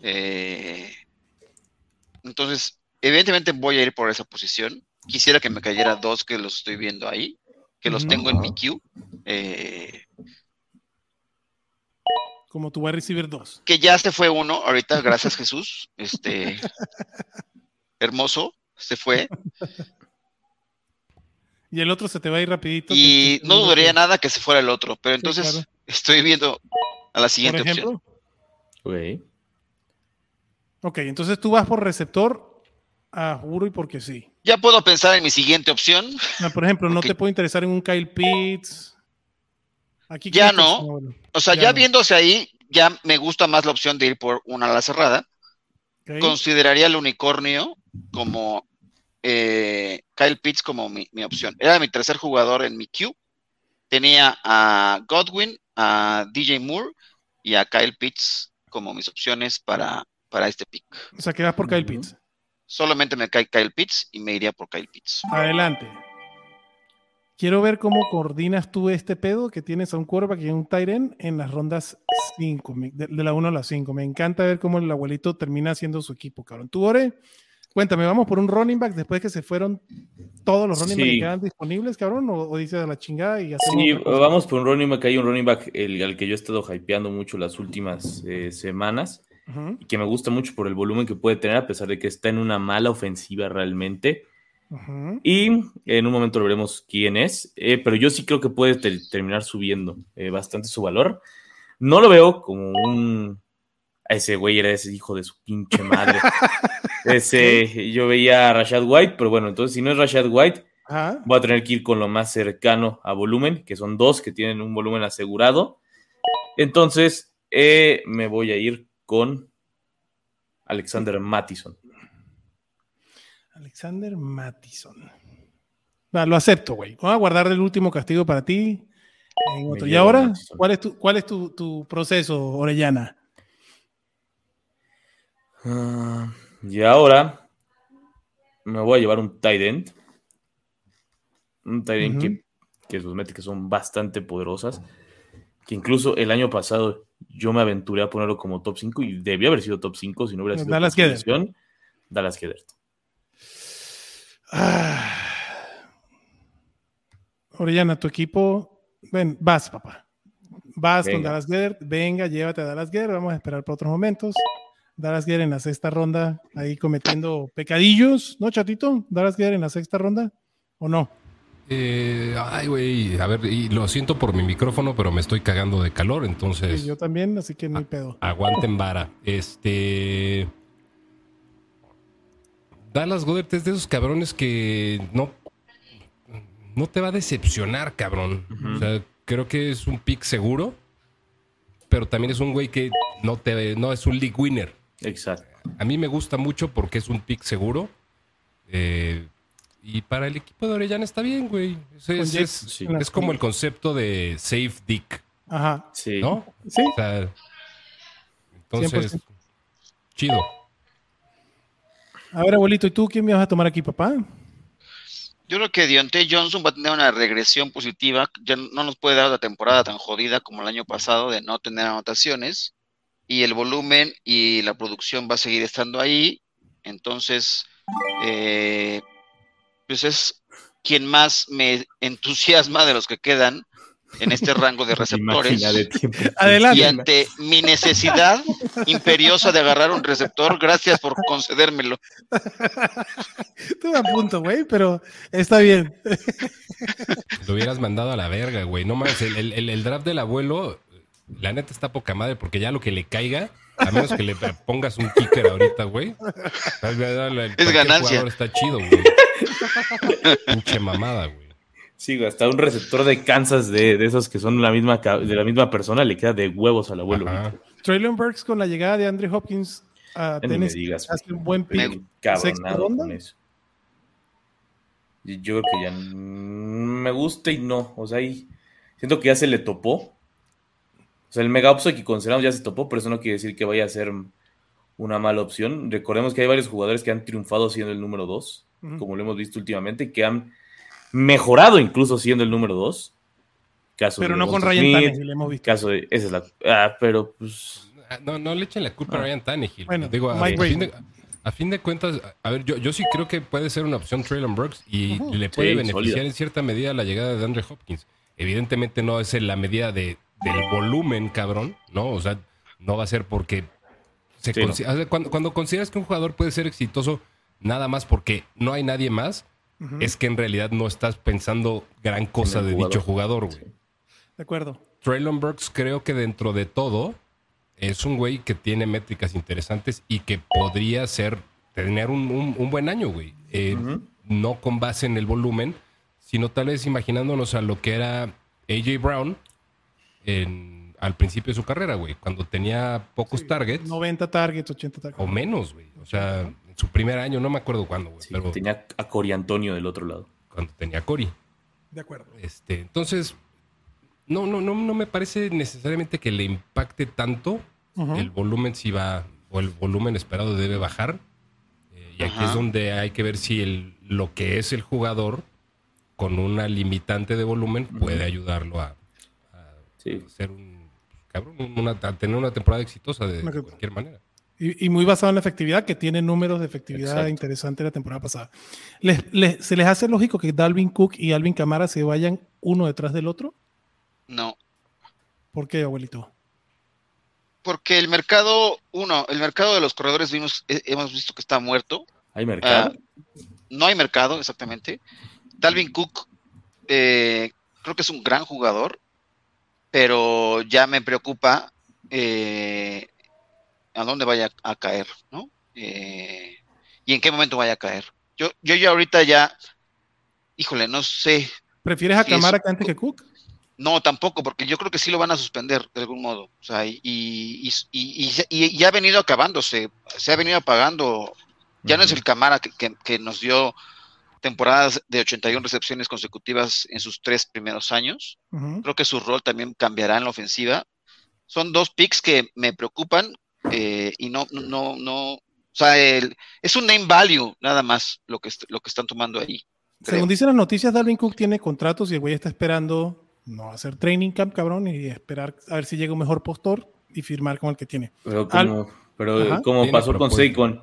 eh, entonces, evidentemente voy a ir por esa posición. Quisiera que me cayera dos que los estoy viendo ahí, que los tengo en mi queue. eh, Como tu wide receiver 2. que ya se fue uno, ahorita, gracias Jesús. Este, hermoso, se fue. Y el otro se te va a ir rapidito. Y no dudaría nada que se fuera el otro, pero Sí, entonces claro. estoy viendo a la Por siguiente opción. Ok. Ok, entonces tú vas por receptor a juro y porque sí. Ya puedo pensar en mi siguiente opción. Ah, por ejemplo, no te puede interesar en un Kyle Pitts. Aquí Ya no. bueno, O sea, Ya ya no. viéndose ahí, ya me gusta más la opción de ir por una ala cerrada. Consideraría el unicornio como eh, Kyle Pitts como mi, mi opción. Era mi tercer jugador en mi queue. Tenía a Godwin, a DJ Moore y a Kyle Pitts como mis opciones para, para este pick. O sea, que vas por Kyle. Pitts. Solamente me cae Kyle Pitts y me iría por Kyle Pitts. Adelante. Quiero ver cómo coordinas tú este pedo que tienes a un quarterback y a un end en las rondas 5, de, de la 1 a la 5. Me encanta ver cómo el abuelito termina haciendo su equipo, cabrón. Tú, Ore, cuéntame, ¿vamos por un running back después que se fueron todos los running backs Sí. que quedan disponibles, cabrón? ¿O, o dices a la chingada y Sí, vamos por un running back. Hay un running back el, al que yo he estado hypeando mucho las últimas eh, semanas y que me gusta mucho por el volumen que puede tener, a pesar de que está en una mala ofensiva realmente. Y en un momento lo veremos quién es, eh, pero yo sí creo que puede ter- terminar subiendo eh, bastante su valor. No lo veo como un. Ese güey era ese hijo de su pinche madre. ese, yo veía a Rashad White, pero bueno, entonces si no es Rashad White, voy a tener que ir con lo más cercano a volumen, que son dos que tienen un volumen asegurado. Entonces, eh, me voy a ir con Alexander Mattison. Alexander Mattison. Va, lo acepto, güey. Vamos a guardar el último castigo para ti. Y ahora. ¿cuál es tu, cuál es tu, tu proceso, Orellana? Ah, y ahora me voy a llevar un tight end. Un tight end que, que sus métricas son bastante poderosas. Que incluso el año pasado yo me aventuré a ponerlo como top 5 y debió haber sido top 5 si no hubiera sido Dallas lesión. Dallas Gedert. Ah. Orellana, tu equipo. Ven, vas, papá. Vas con. Dallas Gedert. Venga, llévate a Dallas Gedert. Vamos a esperar por otros momentos. Dallas Gedert en la sexta ronda, ahí cometiendo pecadillos, ¿no, chatito? Dallas Gedert en la sexta ronda, ¿o no? Eh, ay, güey, a ver, y lo siento por mi micrófono, pero me estoy cagando de calor, entonces yo también, así que no hay pedo. aguanten vara. Este. Dallas Goddard es de esos cabrones que no, no te va a decepcionar, cabrón. O sea, creo que es un pick seguro, pero también es un güey que no, te, no es un league winner. Exacto. A mí me gusta mucho porque es un pick seguro. Eh, y para el equipo de Orellana está bien, güey. Es, es- Jake- es- sí. es como el concepto de safe dick, Ajá. Sí. ¿no? Sí, O sea, entonces, 100%. chido. A ver, abuelito, ¿y tú quién me vas a tomar aquí, papá? Yo creo que Deontay Johnson va a tener una regresión positiva. Ya no nos puede dar la temporada tan jodida como el año pasado de no tener anotaciones. Y el volumen y la producción va a seguir estando ahí. Entonces, eh, pues es quien más me entusiasma de los que quedan en este rango de receptores. De. Adelante. Y ante mi necesidad imperiosa de agarrar un receptor, gracias por concedérmelo. Estuve a punto, güey, pero está bien. Lo hubieras mandado a la verga, güey. No más, el, el- el- el draft del abuelo, la neta está poca madre porque ya lo que le caiga, a menos que le pongas un kicker ahorita, güey. Es ganancia. Está chido, güey. Pinche mamada, güey. Sí, güey, hasta un receptor de Kansas de, de esos que son la misma, de la misma persona le queda de huevos al abuelo. Traylon Burks con la llegada de Andre Hopkins a Tennessee digas, hace un buen pick. encabronado ¿Sexta ronda? con eso. Yo creo que ya me gusta y no. O sea, ahí siento que ya se le topó. O sea, el mega upside que consideramos ya se topó, pero eso no quiere decir que vaya a ser una mala opción. Recordemos que hay varios jugadores que han triunfado siendo el número 2, Ujú. como lo hemos visto últimamente, que han mejorado incluso siendo el número 2. Caso Pero de no con Ryan Smith, Tannehill, hemos visto. Caso de. Esa es la. Ah, pero pues. Ah, No, no le echen la culpa a Ryan Tannehill. Bueno, Digo, a, Mike a fin de, a fin de cuentas, a ver, yo, yo sí creo que puede ser una opción Traylon Burks y le puede Sí, beneficiar sólida. en cierta medida la llegada de Andre Hopkins. Evidentemente no es en la medida de, del volumen, cabrón, ¿no? O sea, no va a ser porque se Sí, consi- cuando, cuando consideras que un jugador puede ser exitoso nada más porque no hay nadie más, Es que en realidad no estás pensando gran cosa de jugador. dicho jugador, güey. De acuerdo. Traylon Burks creo que dentro de todo es un güey que tiene métricas interesantes y que podría ser tener un, un- un buen año, güey. Eh. No con base en el volumen, sino tal vez imaginándonos a lo que era AJ Brown en- al principio de su carrera, güey, cuando tenía pocos targets 90 targets, 80 targets. o menos, güey. O sea, su primer año, no me acuerdo cuándo, güey, sí, pero tenía a Cory Antonio del otro lado. cuando tenía Cory. De acuerdo. Este, entonces, no, no, no, no me parece necesariamente que le impacte tanto. El volumen si va, o el volumen esperado debe bajar. Eh, y aquí Ajá. es donde hay que ver si el, lo que es el jugador con una limitante de volumen puede ayudarlo a, a Sí. ser un cabrón, una- a tener una temporada exitosa de, cualquier manera. Y, y muy basado en la efectividad, que tiene números de efectividad Exacto. interesantes la temporada pasada. ¿Les- les- ¿Se les hace lógico que Dalvin Cook y Alvin Kamara se vayan uno detrás del otro? No. ¿Por qué, abuelito? Porque el mercado, uno, el mercado de los corredores vimos, eh, hemos visto que está muerto. Hay mercado. Ah, no hay mercado, exactamente. Dalvin Cook, eh, creo que es un gran jugador, pero ya me preocupa eh, a dónde vaya a caer, ¿no? Eh, y en qué momento vaya a caer. Yo, yo ya ahorita ya, híjole, no sé. ¿Prefieres a Kamara que antes que Cook? No, tampoco, porque yo creo que sí lo van a suspender de algún modo. O sea, y, y, y, y- ya ha venido acabándose, se ha venido apagando. Ya no es el Camara que, que- que nos dio temporadas de 81 recepciones consecutivas en sus tres primeros años. Creo que su rol también cambiará en la ofensiva. Son dos picks que me preocupan eh, y no, no, no, no, o sea, el- es un name value nada más lo que, lo que están tomando ahí. creo. Según dicen las noticias, Dalvin Cook tiene contratos y el güey está esperando no hacer training camp, cabrón, y esperar a ver si llega un mejor postor y firmar con el que tiene. Pero Al- como, pero pasó con. Saquon,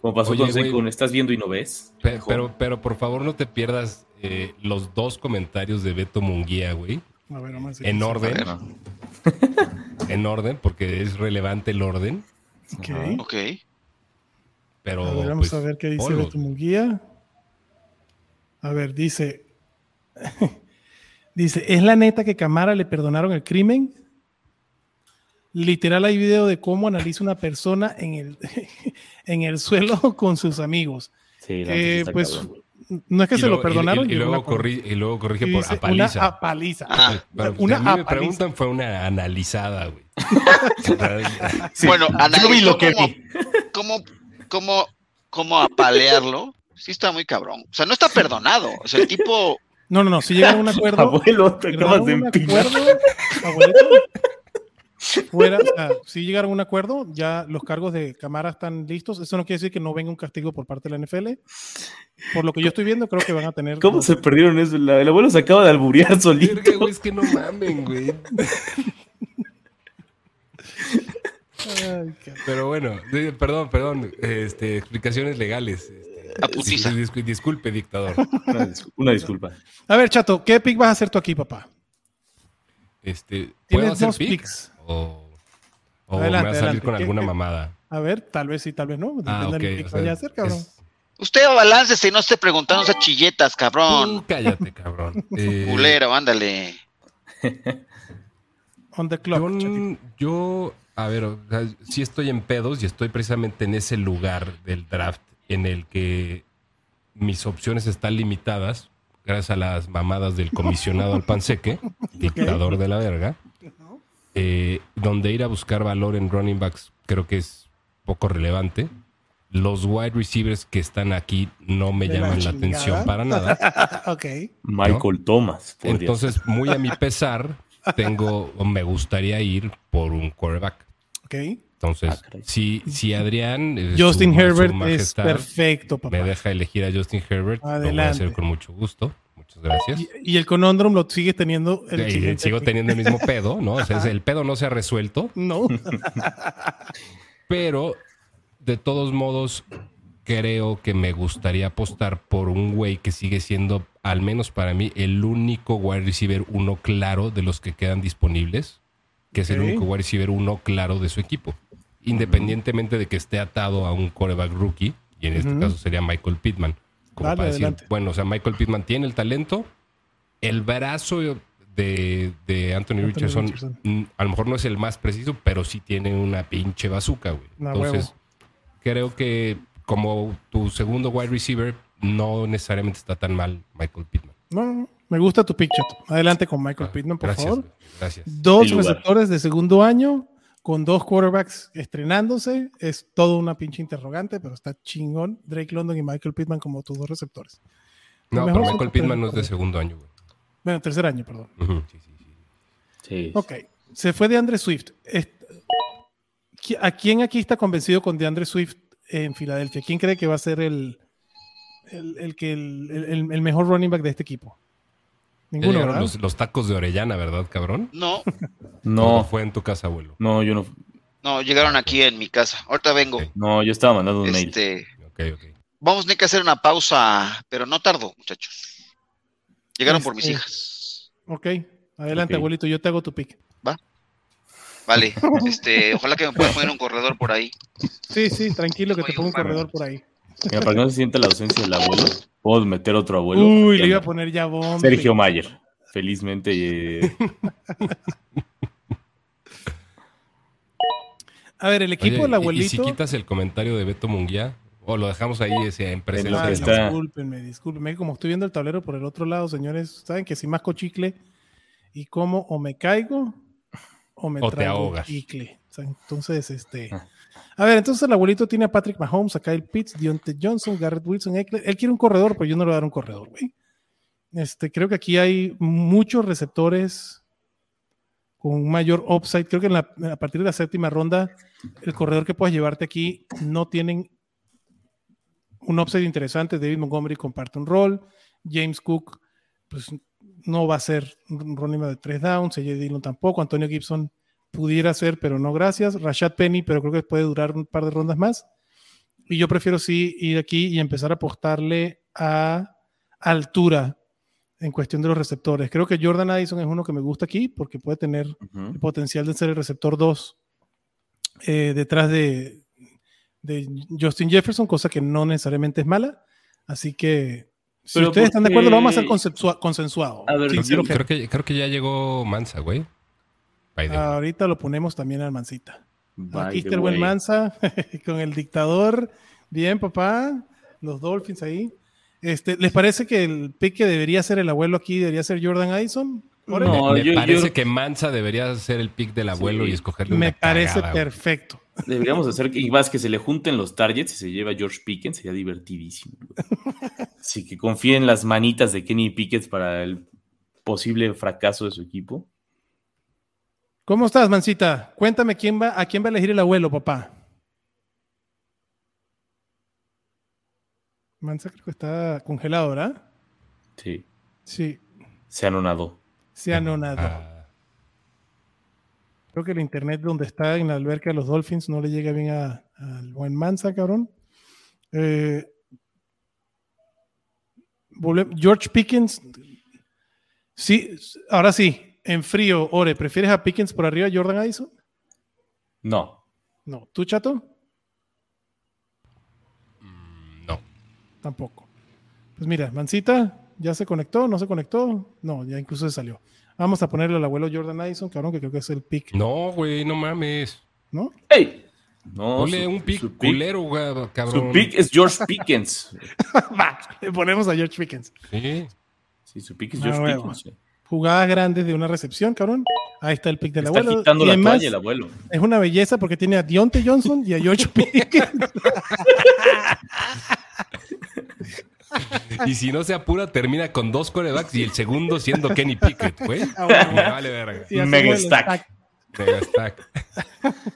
como pasó Oye, con. Saquon, ¿estás viendo y no ves? Pero, pero por favor no te pierdas eh, los dos comentarios de Beto Munguía, güey. A ver, vamos a ver En orden. En orden, porque es relevante el orden. Ok. Ok. Pero A ver, vamos pues, a ver qué dice. Beto Munguía. A ver, dice, Dice, ¿es la neta que Camara le perdonaron el crimen? Literal hay video de cómo analiza una persona en el, en el suelo con sus amigos. Sí, no, Eh, pues cabrón. No es que Y se luego- lo perdonaron. Y, y llegó luego, corri- y luego corrige y por apaliza. Una apaliza. Ah, Pero una a mí me preguntan, fue una analizada, güey. Sí, bueno, analizó cómo, cómo, cómo, cómo apalearlo. Sí está muy cabrón. O sea, no está perdonado. O sea, el tipo... No, no, no, si llegaron a un acuerdo. Abuelo, te acabas de empinar. acuerdo, abuelito, fuera, o sea, si llegaron a un acuerdo, ya los cargos de cámara están listos. Eso no quiere decir que no venga un castigo por parte de la NFL. Por lo que yo estoy viendo, creo que van a tener. ¿Cómo se perdieron eso? La- el abuelo se acaba de alburear solito. Verga, güey, es que no mamen, güey. Ay, Pero bueno, perdón, perdón. Este, explicaciones legales. Este, dis- disculpe, dictador. Una, dis- una disculpa. A ver, chato, ¿qué pick vas a hacer tú aquí, papá? Este, ¿Puedo Tienes hacer dos pick? picks. O, o Adelante, me va a salir adelante. con ¿Qué- alguna qué- mamada. A ver, tal vez sí, tal vez no. Depende Ah, ok. del pick o sea, vaya a hacer, cabrón. es- Usted baláncese y no esté preguntando esas chilletas, cabrón. Tú cállate, cabrón. Eh, Culero, ándale. On the clock. Yo, a ver, o sea, sí estoy en pedos y estoy precisamente en ese lugar del draft en el que mis opciones están limitadas gracias a las mamadas del comisionado al panseque, dictador de la verga, eh, donde ir a buscar valor en running backs creo que es poco relevante. Los wide receivers que están aquí no me De llaman la atención para nada. ok. Michael Thomas. Entonces, muy a mi pesar, tengo o me gustaría ir por un quarterback. Ok. Entonces, Ah, si, si Adrián, Justin su- su Herbert es majestad, perfecto, papá. me deja elegir a Justin Herbert, lo voy a Adelante. hacer con mucho gusto. Muchas gracias. Y, y el conundrum lo sigues teniendo. El Y sigo teniendo el mismo pedo, ¿no? O sea, el pedo no se ha resuelto, No. pero de todos modos creo que me gustaría apostar por un güey que sigue siendo, al menos para mí, el único wide receiver uno claro de los que quedan disponibles, que es el único wide receiver uno claro de su equipo, independientemente de que esté atado a un quarterback rookie, y en este caso sería Michael Pittman. Como Dale, para decir, adelante. bueno, o sea, Michael Pittman tiene el talento, el brazo de, de Anthony, Anthony Richardson, Richardson. a lo mejor no es el más preciso, pero sí tiene una pinche bazooka, güey. Una Entonces, huevo. creo que como tu segundo wide receiver, no necesariamente está tan mal Michael Pittman. No. Me gusta tu pick, chato. Adelante con Michael Ah, Pittman, por gracias, favor. Gracias. Dos receptores de segundo año con dos quarterbacks estrenándose. Es todo una pinche interrogante, pero está chingón. Drake London y Michael Pittman como tus dos receptores. No, pero Michael Pittman no es de segundo año, güey. Bueno, tercer año, perdón. Sí, sí, sí. Sí. Ok. Se fue de Andre Swift. Est- ¿qui- ¿A quién aquí está convencido con DeAndre Swift en Filadelfia? ¿Quién cree que va a ser el, el, el que el, el- el mejor running back de este equipo? Ninguno, los, los tacos de Orellana, ¿verdad, cabrón? No, No. No, fue en tu casa, abuelo. no, yo no. no, llegaron aquí en mi casa. Ahorita vengo. No, yo estaba mandando un mail. Este, Ok, ok. vamos a tener que hacer una pausa, pero no tardo, muchachos. Llegaron por mis Este, hijas. Ok. Adelante, abuelito. Yo te hago tu pick. Vale, este, ojalá que me puedas poner un corredor por ahí. Sí, sí, tranquilo que te pongo un corredor por ahí. Mira, para que no se sienta la ausencia del abuelo, podemos meter otro abuelo. Uy, le iba a poner ya bomba. Sergio Mayer. Felizmente. eh, A ver, el equipo Oye, del abuelito. ¿Y, si quitas el comentario de Beto Munguía? ¿O lo dejamos ahí ese, en presencia? Ay, Ay, de- está- discúlpenme, discúlpenme. Como estoy viendo el tablero por el otro lado, señores, saben que si masco chicle y como o me caigo o me O te traigo ahogas. chicle. O sea, entonces, este. A ver, entonces el abuelito tiene a Patrick Mahomes, a Kyle Pitts, Deontay Johnson, Garrett Wilson, Eckler. Él quiere un corredor, pero yo no le voy a dar un corredor, güey. Este, creo que aquí hay muchos receptores con mayor upside. Creo que a partir de la séptima ronda, el corredor que puedas llevarte aquí no tienen un upside interesante. David Montgomery comparte un rol. James Cook, pues no va a ser un running de tres downs. AJ Dillon tampoco. Antonio Gibson pudiera ser, pero no gracias. Rashad Penny, pero creo que puede durar un par de rondas más. Y yo prefiero sí ir aquí y empezar a apostarle a altura en cuestión de los receptores. Creo que Jordan Addison es uno que me gusta aquí porque puede tener ujú. el potencial de ser el receptor 2 eh, detrás de, de Justin Jefferson, cosa que no necesariamente es mala. Así que Si Pero ustedes están de acuerdo, lo vamos a hacer porque- consensua- consensuado. A ver, Sí, yo Creo que, creo que ya llegó Mansa, güey. Ahorita lo ponemos también al Mancita. By Aquí está el buen. Mansa con el dictador. Bien, papá. Los Dolphins ahí. Este, ¿Les parece que el pick que debería ser el abuelo aquí debería ser Jordan Addison? No, me yo- parece yo- que Mansa debería ser el pick del abuelo Sí. y escogerle Me una parece cagada, güey. perfecto. Deberíamos hacer que, y más que se le junten los targets y se lleva George Pickens, sería divertidísimo. Así que confíen en las manitas de Kenny Pickett para el posible fracaso de su equipo. ¿Cómo estás, Mancita? Cuéntame quién va, a quién va a elegir el abuelo, papá. Mansa creo que está congelado, ¿verdad? Sí, Sí, se anonadó. se anonadó. Ah, Creo que el internet donde está en la alberca de los Dolphins no le llega bien al buen Mansa, cabrón. Eh, George Pickens. Sí, ahora sí, en frío, Ore, ¿prefieres a Pickens por arriba Jordan Addison? No. No. ¿Tú, chato? mm, no. Tampoco. Pues mira, Mancita, ¿ya se conectó? ¿No se conectó? No, ya incluso se salió. Vamos a ponerle al abuelo Jordan Addison, cabrón, que creo que es el pick, No, güey, no mames. ¿no? ¡Ey! No, Ponle su- un pick su pick- culero, güey, cabrón. Su pick es George Pickens. Va, le ponemos a George Pickens. Sí. Sí, su pick es Ah, George. Pickens. Jugadas grandes de una recepción, cabrón. Ahí está el pick del Está abuelo. quitando Y la además, toalla el abuelo. Es una belleza porque tiene a Dionte Johnson y a George Pickens. Y si no se apura, termina con dos corebacks y el segundo siendo Kenny Pickett, güey. Ah, bueno. Vale verga. Hacemos Mega el stack. Mega stack.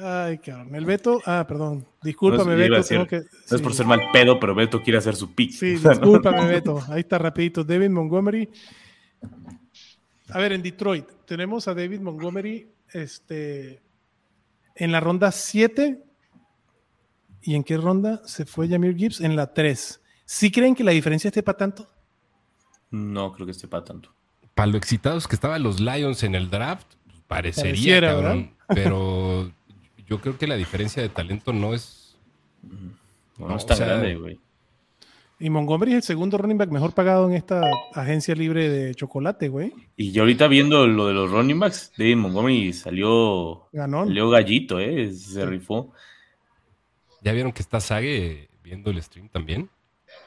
Ay, cabrón. El Beto. Ah, perdón. Discúlpame, No Beto. tengo decir, que- No es por ser mal pedo, pero Beto quiere hacer su pick. Sí, discúlpame, Beto. Ahí está rapidito. David Montgomery. A ver, en Detroit tenemos a David Montgomery este, en la ronda 7. ¿Y en qué ronda se fue Jamir Gibbs? En la 3. ¿Sí creen que la diferencia esté para tanto? No creo que esté para tanto. Para lo excitados que estaban los Lions en el draft, pues, parecería, Pareciera, cabrón. Pero yo creo que la diferencia de talento no es. No, No, es tan o sea, grande, güey. Y Montgomery es el segundo running back mejor pagado en esta agencia libre de chocolate, güey. Y yo ahorita viendo lo de los running backs, David Montgomery salió, Ganó. salió gallito, ¿eh? Se rifó. ¿Ya vieron que está Sage viendo el stream también?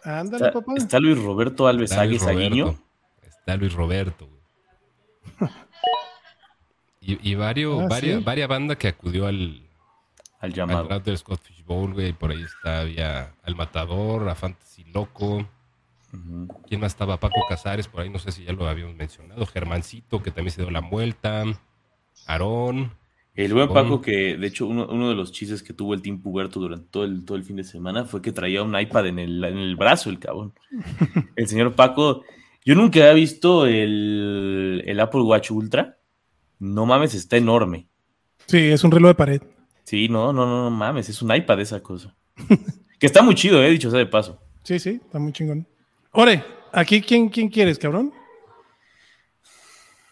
Ándale, Está, papá. está Luis Roberto Alves Está Luis Saguiño. Está Luis Roberto, güey. Y, y varios, Ah, varias, sí. varias bandas que acudió al, Al al llamado. draft del Scott Fish Bowl, güey. Por ahí está, había al Matador, a Fantasy Loco. ¿Quién más estaba? Paco Casares, por ahí no sé si ya lo habíamos mencionado. Germancito, que también se dio la vuelta. Aarón. El buen Paco, que de hecho uno, uno de los chistes que tuvo el Team Puberto durante todo el, todo el fin de semana fue que traía un iPad en el, en el brazo, el cabrón. El señor Paco, yo nunca había visto el, el Apple Watch Ultra. No mames, está enorme. Sí, es un reloj de pared. Sí, no, no, no, no mames, es un iPad esa cosa. que está muy chido, eh, dicho sea de paso. Sí, sí, está muy chingón. Ore, aquí quién, quién quieres, cabrón?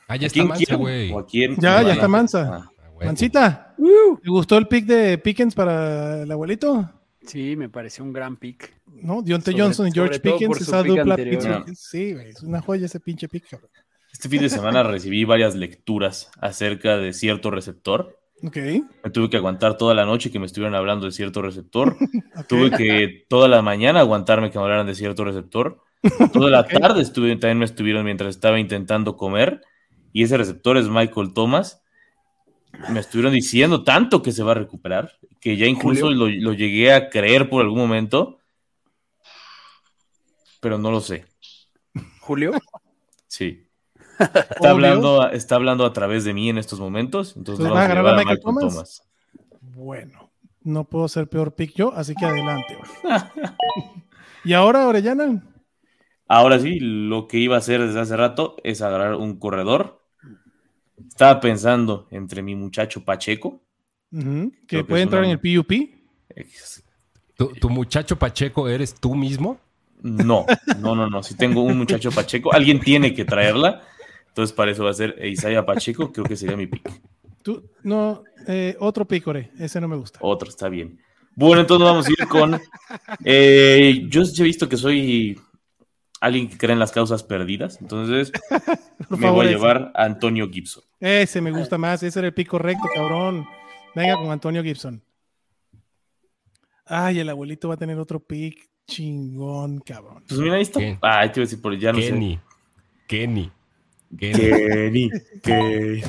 Ah, ya ¿A está Mansa, güey. Ya, ya está Mansa. ah. Ah. Mancita, ¿te gustó el pick de Pickens para el abuelito? Sí, me pareció un gran pick. ¿No? Dionte Johnson y George Pickens, esa dupla. Pittsburgh. Sí, güey, es una joya ese pinche pick, cabrón. Este fin de semana recibí varias lecturas acerca de cierto receptor. Ok. Me tuve que aguantar toda la noche que me estuvieran hablando de cierto receptor. Tuve que toda la mañana aguantarme que me hablaran de cierto receptor. Toda la tarde estuve, también me estuvieron mientras estaba intentando comer. Y ese receptor es Michael Thomas. Me estuvieron diciendo tanto que se va a recuperar, que ya incluso lo, lo llegué a creer por algún momento. Pero no lo sé. Julio, Sí. Está hablando, está hablando a través de mí en estos momentos. Entonces Entonces, vamos ¿va a a agarrar a a Michael Thomas? Thomas. Bueno, no puedo ser peor pick yo, así que adelante, y ahora, Orellana. Ahora sí, lo que iba a hacer desde hace rato es agarrar un corredor. Estaba pensando entre mi muchacho Pacheco. que puede entrar una- en el PUP. ¿Tu, tu muchacho Pacheco eres tú mismo? No, no, no, no. Si tengo un muchacho Pacheco, alguien tiene que traerla. Entonces, para eso va a ser Isaiah Pacheco. Creo que sería mi pick. Tú, no, eh, otro pick, Ore. Ese no me gusta. Otro, está bien. Bueno, entonces vamos a ir con. eh, yo he visto que soy alguien que cree en las causas perdidas, entonces Por me favor, voy a ese. llevar a Antonio Gibson. Ese me gusta más, ese era el pick correcto, cabrón. Venga con Antonio Gibson. Ay, el abuelito va a tener otro pick chingón, cabrón. Pues mira, ahí está. Ay, te iba a decir por ya no sé. Kenny. Kenny. Kenny. Kenny, Kenny.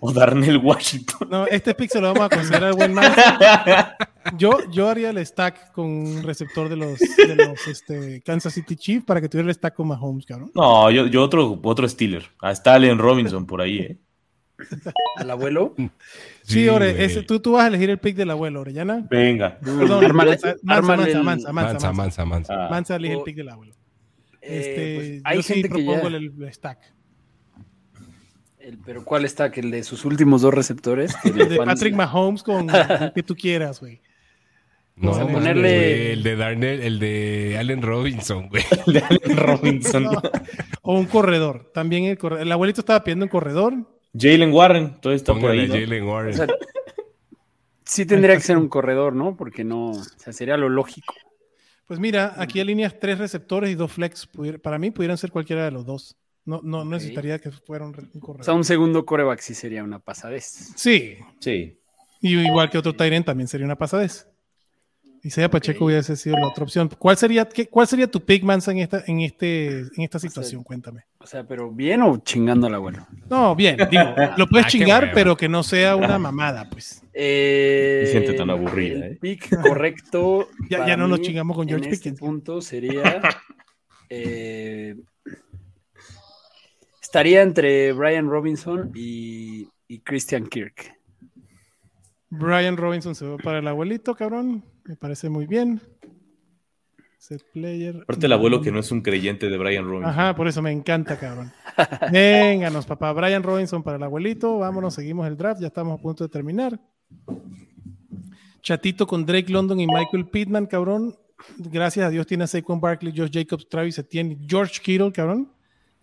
O Darnell Washington. No, este pick se lo vamos a considerar buen man. Yo, yo haría el stack con un receptor de los, de los este, Kansas City Chiefs para que tuviera el stack con Mahomes, cabrón. No, yo, yo otro, otro Steeler. Está Allen Robinson por ahí, ¿eh? ¿Al abuelo? Sí, Ore, güey. ese- tú, tú vas a elegir el pick del abuelo, Orellana. Venga. Perdón, Mansa, Mansa, Mansa, Mansa, Mansa, Mansa, Mansa. mansa, mansa. Mansa elige el O- pick del abuelo. Este, pues, hay yo sí gente que ya... propongo el, el stack. el- pero ¿cuál está? ¿Que el de sus últimos dos receptores? El de Patrick Mahomes con el que tú quieras, güey. No, a mames, ponerle- el de Darnell, el de Allen Robinson, güey. de Allen Robinson. No. O un corredor. También el, corre- el abuelito estaba pidiendo un corredor. Jalen Warren, todo está por Póngale ahí. ¿no? Jalen Warren. O sea, sí tendría que ser un corredor, ¿no? Porque no... O sea, sería lo lógico. Pues mira, aquí alineas tres receptores y dos flex. Para mí pudieran ser cualquiera de los dos. No, no Ok. necesitaría que fuera un, O corredor. sea, un segundo coreback sí sería una pasadez. Sí. Sí. Y igual que otro Tyrant también sería una pasadez. Isaiah Pacheco hubiese sido la otra opción. ¿Cuál sería, qué, cuál sería tu pick, Mansa, en esta, en este, en esta situación? Cuéntame. O sea, pero bien o chingando al abuelo. No, bien, digo, lo puedes Ah, chingar, pero que no sea una mamada, pues. Eh, Qué gente tan aburrida, el ¿eh? Pick correcto. Ya- ya no nos chingamos con George en este Pickens. punto sería. eh, estaría entre Brian Robinson y, y Christian Kirk. Brian Robinson se va para el abuelito, cabrón. Me parece muy bien. Set player. Aparte el abuelo que no es un creyente de Brian Robinson. Ajá, por eso me encanta, cabrón. Vénganos, papá. Brian Robinson para el abuelito. Vámonos, seguimos el draft. Ya estamos a punto de terminar. Chatito con Drake London y Michael Pittman, cabrón. Gracias a Dios tiene a Saquon Barkley, Josh Jacobs, Travis Etienne George Kittle, cabrón.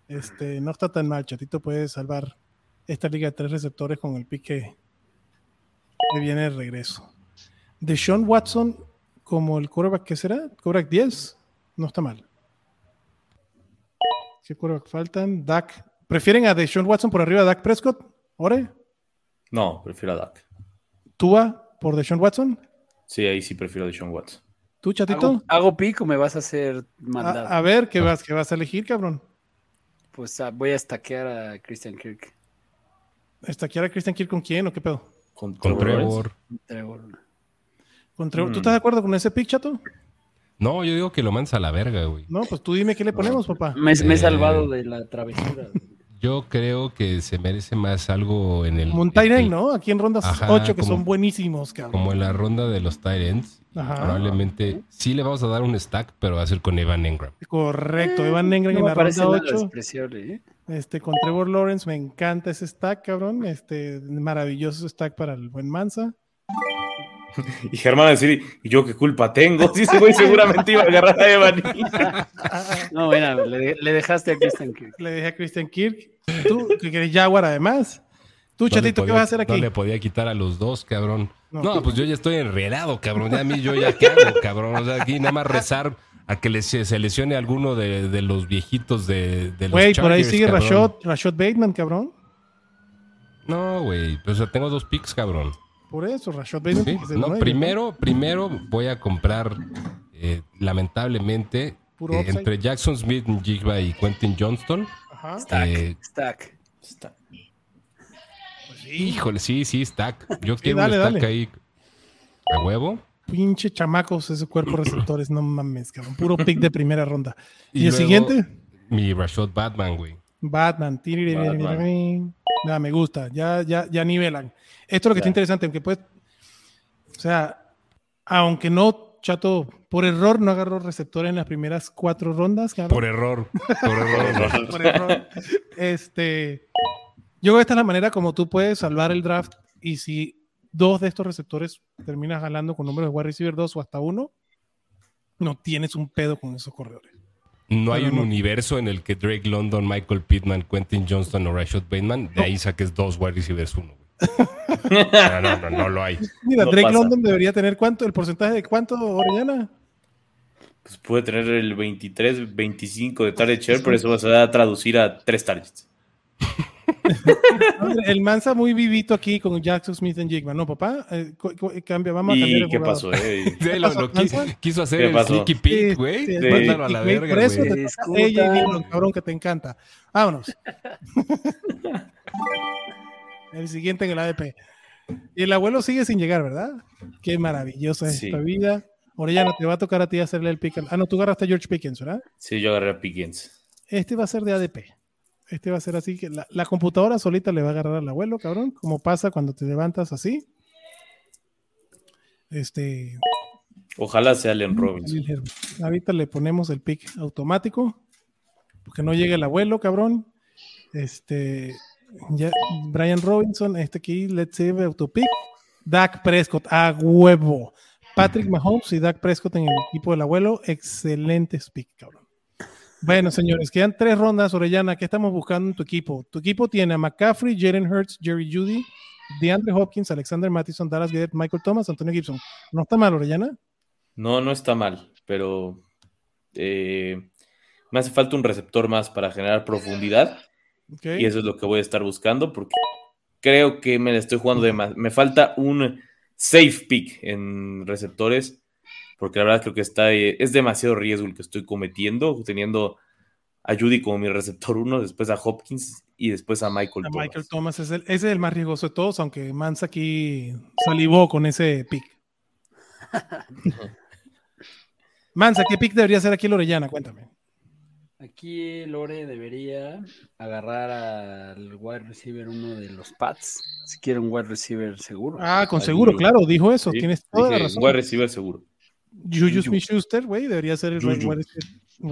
Este, no está tan mal. Chatito puede salvar esta liga de tres receptores con el pique que viene de regreso. De Sean Watson como el quarterback, ¿qué será? Quarterback 10. No está mal. ¿Qué quarterback faltan? Dak. ¿Prefieren a Deshaun Watson por arriba de Dak Prescott? ¿Ore? No, prefiero a Dak. ¿Tua por Deshaun Watson? Sí, ahí sí prefiero a Deshaun Watson. ¿Tú, chatito? ¿Hago, hago pick o me vas a hacer maldad? A, a ver, ¿qué vas, ¿qué vas a elegir, cabrón? Pues ah, voy a estaquear a Christian Kirk. ¿Estaquear a Christian Kirk con quién o qué pedo? Con, Con Trevor Trevor. Trevor. ¿Con Trevor? Mm. ¿Tú estás de acuerdo con ese pick, chato? No, yo digo que lo mansa a la verga, güey. No, pues tú dime qué le ponemos, papá. Me, me he Eh, salvado de la travesura. Yo creo que se merece más algo en el. Como un end, ¿no? Aquí en rondas Ajá, 8 que como- son buenísimos, cabrón. Como en la ronda de los tight ends. Ajá. Probablemente sí le vamos a dar un stack, pero va a ser con Evan Engram. Correcto, Evan Engram No en me la parece ronda nada 8. despreciable, ¿eh? Este, con Trevor Lawrence, me encanta ese stack, cabrón. Este, maravilloso stack para el buen Mansa. Y Germán va a decir, ¿y yo qué culpa tengo? Sí, ese güey seguramente iba a agarrar a Evan. No, bueno, le, le dejaste a Christian Kirk. Le dejé a Christian Kirk. Tú, que eres Jaguar además. Tú, chatito, ¿qué vas a hacer aquí? No le podía quitar a los dos, cabrón. No. No, pues yo ya estoy enredado, cabrón. Ya a mí, yo ya qué hago, cabrón. O sea, aquí nada más rezar a que le, se lesione alguno de, de los viejitos de, de los Güey, por ahí sigue cabrón. Rashad, Rashad Bateman, cabrón. No, güey. Pues o sea, tengo dos picks, cabrón. Por eso, Rashad Bateman. Sí, no, primero, primero voy a comprar, eh, lamentablemente, eh, entre Jackson Smith, Jigba y Quentin Johnston. Ajá. Stack, Eh, stack. Pues sí, Híjole, sí, sí, stack. Yo quiero dale, un stack dale. ahí a huevo. pinche chamacos ese cuerpo receptores, no mames, cabrón. Puro pick de primera ronda. ¿Y, Y el luego- siguiente? Mi Rashad Batman, güey. Batman. Batman. Nada, me gusta. Ya, ya, ya nivelan. Esto es lo que está interesante, aunque pues, o sea, aunque no, chato, por error no agarró receptor en las primeras cuatro rondas. Por error. Por error. por error. Este, yo creo que esta es la manera como tú puedes salvar el draft y si dos de estos receptores terminas jalando con números de wide receiver 2 o hasta uno, no tienes un pedo con esos corredores. No hay un universo en el que Drake London, Michael Pittman, Quentin Johnston o Rashad Bateman, de ahí saques dos wide receivers uno, güey. No, no, no, no lo hay. Mira, No Drake pasa. London debería tener cuánto, el porcentaje de cuánto, Orellana. Pues puede tener el 23, 25 de target share, pero eso se va a traducir a tres targets. El Mansa muy vivito aquí con Jackson Smith en Jigman. No, papá, eh, cu- cambia, vamos a cambiar ¿Y el qué pasó? eh? Sí, lo- quiso hacer ¿Qué el sneaky Sí, peek, güey. sí, Mándalo a la güey, verga, por eso te toca. Dillon, cabrón, que te encanta. Vámonos. el siguiente en el ADP. Y el abuelo sigue sin llegar, ¿verdad? Qué maravillosa es Sí. esta vida. Orellana, te va a tocar a ti hacerle el pick. Ah, no, tú agarraste a George Pickens, ¿verdad? Sí, yo agarré a Pickens. Este va a ser de ADP. Este va a ser así que la, la computadora solita le va a agarrar al abuelo, cabrón, como pasa cuando te levantas así. Este, Ojalá sea Allen Robinson. ahorita le ponemos el pick automático, porque no llegue el abuelo, cabrón. Este, ya, Brian Robinson, este aquí, let's save autopick. Dak Prescott, a huevo. Patrick Mahomes y Dak Prescott en el equipo del abuelo, excelentes pick, cabrón. Bueno, señores, quedan tres rondas, Orellana. ¿Qué estamos buscando en tu equipo? Tu equipo tiene a McCaffrey, Jalen Hurts, Jerry Judy, DeAndre Hopkins, Alexander Mattison, Dallas Goedert, Michael Thomas, Antonio Gibson. ¿No está mal, Orellana? No, no está mal, pero eh, me hace falta un receptor más para generar profundidad y eso es lo que voy a estar buscando porque creo que me la estoy jugando de más. Me falta un safe pick en receptores porque la verdad creo que está eh, es demasiado riesgo el que estoy cometiendo teniendo a Judy como mi receptor uno, después a Hopkins y después a Michael A Thomas. Michael Thomas es el, ese es el más riesgoso de todos, aunque Mansa aquí salivó con ese pick. Mansa, ¿qué pick debería ser aquí el Orellana? Cuéntame. Aquí Lore debería agarrar al wide receiver uno de los Pats. Si quiere un wide receiver seguro. Ah, con Ahí. seguro, claro, dijo eso. Sí, Tienes toda la dije, razón. A recibir seguro. Juju Smith-Schuster, güey, debería ser el Juju.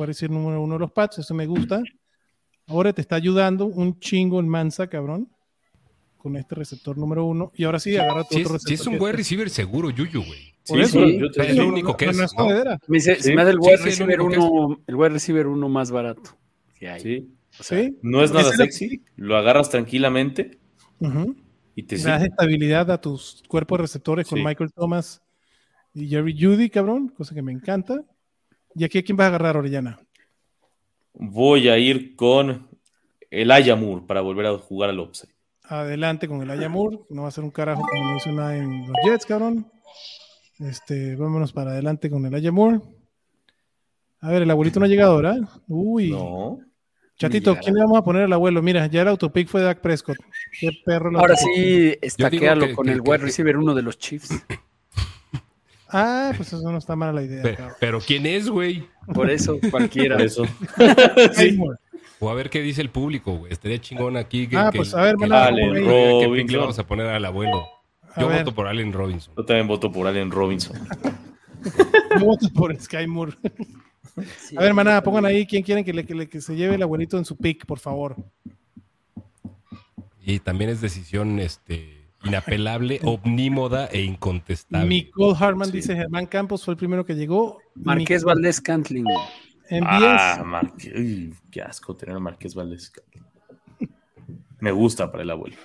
receiver número uno de los Pats. Eso me gusta. Ahora te está ayudando un chingo el Mansa, cabrón, con este receptor número uno. Y ahora sí, agarra tu Si otro es, si es un receptor. wide receiver seguro, Yuyu, güey. Por Sí, eso, sí, yo te es el único que es, no es ¿no? jodedera. Me dice, Sí. se me hace el Sí, wide sí, receiver uno, el wide receiver uno más barato que hay. Sí. O sea, Sí. No es nada sexy, lo agarras tranquilamente Ujú. y te das estabilidad a tus cuerpos receptores con Sí. Michael Thomas y Jerry Judy, cabrón, cosa que me encanta. ¿Y aquí a quién vas a agarrar, Orellana? Voy a ir con el Ayamur para volver a jugar al upside. Adelante con el Ayamur, no va a ser un carajo como no hizo nada en los Jets, cabrón. Este, vámonos para adelante con el Ayamur. A ver, el abuelito no ha llegado, ¿verdad? Uy, No. chatito, ¿quién le vamos a poner al abuelo? Mira, ya el autopick fue Dak Prescott. Qué perro. Ahora sí, estaquéalo que- con que- el que- wide receiver uno de los Chiefs. Ah, pues eso no está mala la idea, Pe- cabrón. pero ¿quién es, güey? Por eso, cualquiera. Por eso. Ayamur. O a ver qué dice el público, güey. Estaría chingón aquí. Que, Ah, que- pues, a ver, que- maná, que- Allen que- ¿Qué pick le Robinson. vamos a poner al abuelo? A Yo ver. voto por Allen Robinson. Yo también voto por Allen Robinson. Yo voto por Sky Moore. Sí. A ver, maná, pongan ahí quién quieren que, le- que le- que se lleve el abuelito en su pick, por favor. Y también es decisión este, inapelable, omnímoda e incontestable. Nicole Harman Sí. dice Germán Campos fue el primero que llegó. Marqués Nic- Valdés Cantling. En 10. Ah, Marqués. Uy, qué asco tener a Marqués Valdés. Me gusta para el abuelo.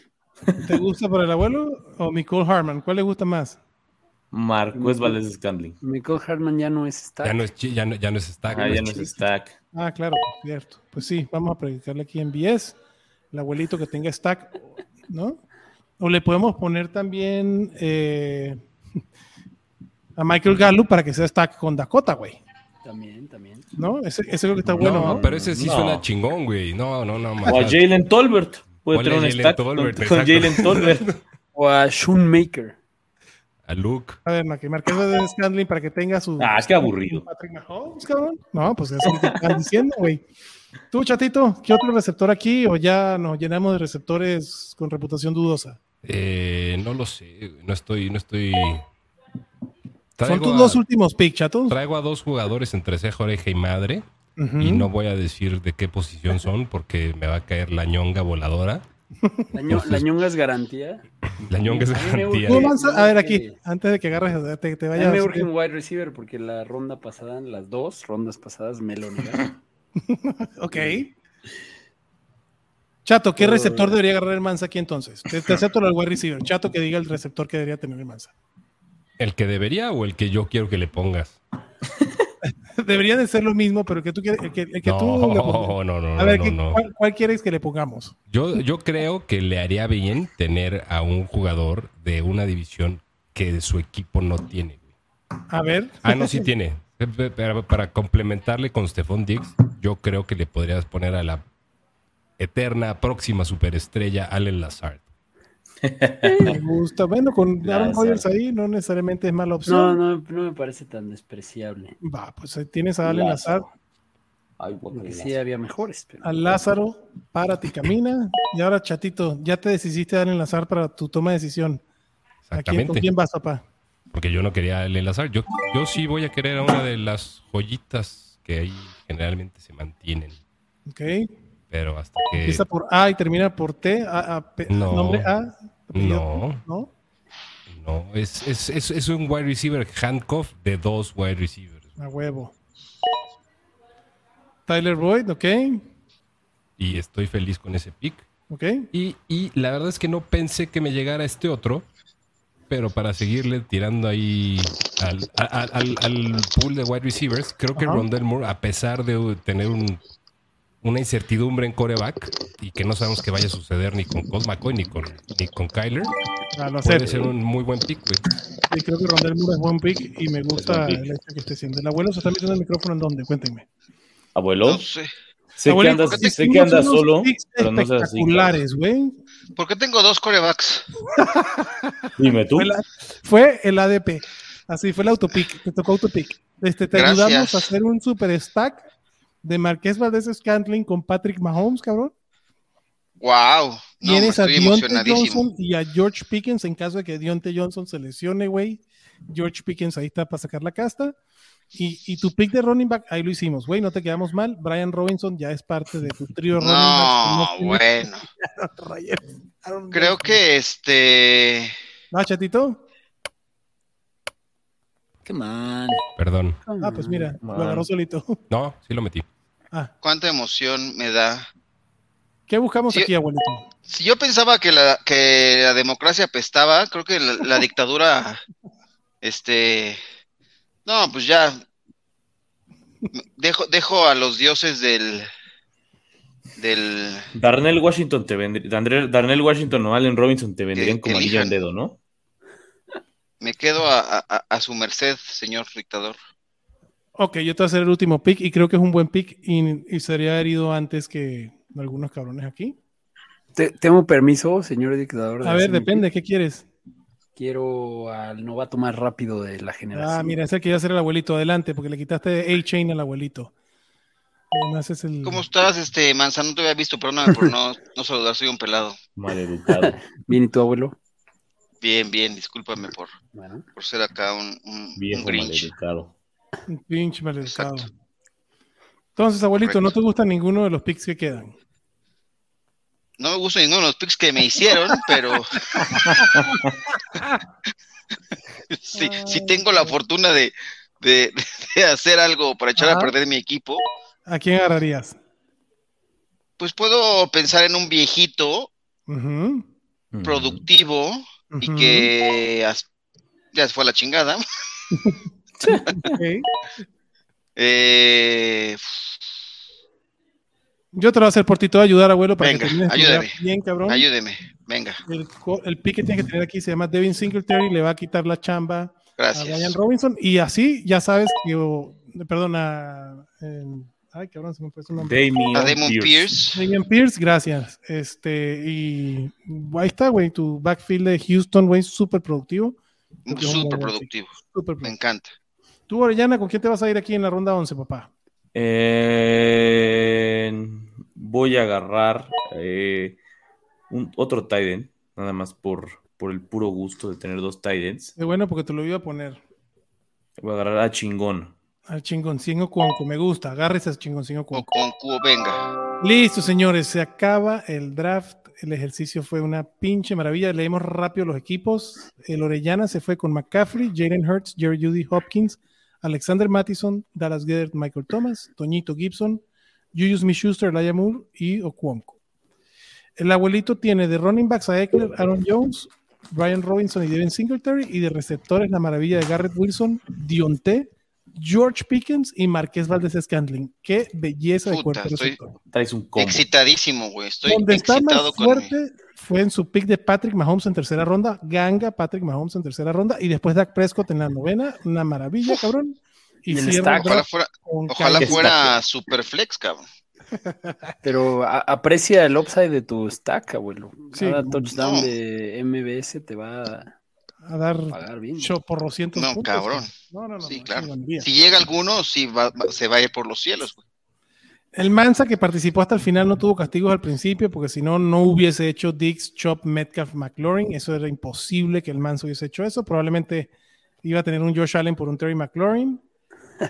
¿Te gusta para el abuelo o Nicole Harman? ¿Cuál le gusta más? Marqués Valdés Scandling. Michael Hartman ya no es stack. Ya no es, ya no, ya no es stack. Ah, ya no es stack. Ah, claro, cierto. Pues sí, vamos a predicarle aquí en 10. El abuelito que tenga stack, ¿no? O le podemos poner también eh, a Michael Gallup para que sea stack con Dakota, güey. También, también. ¿no? Ese, ese creo que está No, bueno. ¿no? pero ese sí No. suena chingón, güey. No, no, no. O a más. Jalen Tolbert. Puede tener un stack Tolbert, con. Jalen Tolbert. O a Shoemaker. A Luke. A ver, no, que Marqués de Scandling para que tenga su. Ah, qué aburrido. Patrick Mahomes, cabrón. No, pues eso es lo que están diciendo, güey. Tú, chatito, ¿qué otro receptor aquí? ¿O ya nos llenamos de receptores con reputación dudosa? Eh, no lo sé. No estoy, no estoy. Son tus a, dos últimos picks, chato. traigo a dos jugadores entre ceja, oreja y madre. Y no voy a decir de qué posición son porque me va a caer la ñonga voladora. La, ño- la ñonga es garantía. La ñonga es garantía. Urge- a ver, aquí, antes de que agarres, te, te A mí vayas. me urge un wide receiver porque la ronda pasada, las dos rondas pasadas me lo negaron. Ok. Chato, ¿qué Todo- receptor debería agarrar el Mansa aquí entonces? Te, te acepto lo del wide receiver. Chato, que diga el receptor que debería tener el Mansa. ¿El que debería o el que yo quiero que le pongas? Debería de ser lo mismo, pero el que tú quieres, el que, el que No, tú le pongas. no, no, no, A ver, no, ¿qué- no. ¿cuál, cuál quieres que le pongamos? Yo, yo creo que le haría bien tener a un jugador de una división que su equipo no tiene. A ver. Ah, no, sí tiene. Para, para complementarle con Stephon Diggs, yo creo que le podrías poner a la eterna próxima superestrella Allen Lazard. Me gusta. Bueno, con Aaron. Rodgers ahí no necesariamente es mala No, opción. no, no me parece tan despreciable. Va, pues ahí tienes a Allen Lazar, Ay, sí había mejores. Pero... a Lázaro, párate y camina. Y ahora, chatito, ya te decidiste a Allen Lazar para tu toma de decisión. ¿A quién, ¿Con Exactamente. quién vas, papá? Porque yo no quería a Allen Lazard. Yo, yo sí voy a querer a una de las joyitas que ahí generalmente se mantienen. Ok. Pero hasta que. Empieza por A y termina por T. A, a- P- No. Nombre A. No. ¿No? No, es, es, es, es un wide receiver handcuff de dos wide receivers. A huevo. Tyler Boyd, ok. Y estoy feliz con ese pick. Ok. Y, y la verdad es que no pensé que me llegara este otro, pero para seguirle tirando ahí al, al, al pool de wide receivers, creo que. Rondell Moore, a pesar de tener un- una incertidumbre en coreback y que no sabemos qué vaya a suceder ni con Colt McCoy ni con, ni con Kyler, Ah, lo puede ser un muy buen pick, güey. Sí, creo que Rondell Moore es buen pick y me gusta el hecho que esté haciendo. ¿El abuelo se está metiendo el micrófono en dónde? Cuéntenme. Abuelo, No sé. sé que andas, sé que andas solo, pero no seas así. espectaculares, güey. ¿Por qué tengo dos corebacks? Dime tú. Fue, la- fue el ADP. Así fue el autopick. Te tocó autopick. Este, te Gracias. ayudamos a hacer un super stack de Marqués Valdés Scantling con Patrick Mahomes, cabrón. Wow. No, Tienes a Dionte. Johnson y a George Pickens en caso de que Dionte Johnson se lesione, güey. George Pickens ahí está para sacar la casta. Y, y tu pick de running back, ahí lo hicimos, güey, no te quedamos mal. Brian Robinson ya es parte de tu trío running No, backs. que no bueno. Creo que este. Ah, chatito. Come on. Perdón. Ah, pues mira, lo agarró solito. No, sí lo metí. Ah, Cuánta emoción me da. ¿qué buscamos aquí, abuelito? Si yo pensaba que la, que la democracia apestaba, creo que la, la dictadura, este, no, pues ya dejo, dejo a los dioses del, del, Darnell Washington te vendría, Darnell, Darnell Washington o Allen Robinson te vendrían Que- como anillo al dedo, ¿no? Me quedo a, a- a su merced, señor dictador. Ok, yo te voy a hacer el último pick y creo que es un buen pick y, y sería herido antes que algunos cabrones aquí. Te- ¿Tengo permiso, señor dictador? de A ver, depende, pick? ¿qué quieres? Quiero al novato más rápido de la generación. Ah, mira, ese que iba a ser el abuelito, adelante, porque le quitaste A-Chain al abuelito. Además es el... ¿Cómo estás, este, Manza? No te había visto, perdóname por no, no saludar, soy un pelado. Maleducado. Bien, ¿y tu abuelo? Bien, bien, discúlpame por, Bueno, por ser acá un, un, un Viejo Grinch. maleducado. Un pinche maleducado. Exacto. Entonces, abuelito, ¿no te gusta ninguno de los picks que quedan? No me gusta ninguno de los picks que me hicieron, pero sí, sí tengo la fortuna de, de- de hacer algo para echar a perder mi equipo. ¿A quién agarrarías? Pues puedo pensar en un viejito productivo y que ya se fue a la chingada. ok. Eh, Yo te lo voy a hacer por ti, te voy a ayudar, abuelo, para Venga, que ayúdame. bien, cabrón. ayúdeme, venga, El, el pick que tiene que tener aquí se llama Devin Singletary, le va a quitar la chamba a Ryan gracias. Robinson y así ya sabes que, o- perdona, ay cabrón, se me fue su nombre. Damon Pierce. Pierce. Damian Pierce, gracias. Este, y ahí está, güey, tu backfield de Houston, güey, súper productivo. Es Súper productivo, me encanta. Tú, Orellana, ¿con quién te vas a ir aquí en la ronda 11, papá? Eh, voy a agarrar eh, un, otro Tiden, nada más por, por el puro gusto de tener dos Tidens. Qué bueno, porque te lo iba a poner Voy a agarrar a Chingón. Al chingoncín Cuonco, me gusta, agárrese al chingoncín O Cuonco. con cubo, venga. Listo, señores, se acaba el draft. El ejercicio fue una pinche maravilla. Leemos rápido los equipos. El Orellana se fue con McCaffrey, Jalen Hurts, Jerry Judy Hopkins, Alexander Mattison, Dallas Goedert, Michael Thomas, Toñito Gibson, Julius Smith-Schuster, Laia Moore y Okwonko. El abuelito tiene de running backs a Eckler, Aaron Jones, Brian Robinson y Devin Singletary, y de receptores la maravilla de Garrett Wilson, Dionte, George Pickens y Marqués Valdez Scantling. Qué belleza de cuerpo estoy- un combo. Excitadísimo, güey. Estoy Donde está excitado más con mi- fuerte fue en su pick de Patrick Mahomes en tercera ronda. Ganga Patrick Mahomes en tercera ronda. Y después Dak Prescott en la novena. Una maravilla, cabrón. Y, Y el stack. Ojalá fuera, ojalá fuera Superflex, cabrón. Pero a- aprecia el upside de tu stack, abuelo. Sí, Cada no. touchdown No. de MBS te va a a dar cho- por 200 No, puntos. cabrón. No, no, no. Sí, no, claro. Si llega alguno, sí va- va- se va a ir por los cielos, güey. El Mansa que participó hasta el final no tuvo castigos al principio porque si no, no hubiese hecho Dix, Chop, Metcalf, McLaurin. Eso era imposible que el Mansa hubiese hecho eso. Probablemente iba a tener un Josh Allen por un Terry McLaurin.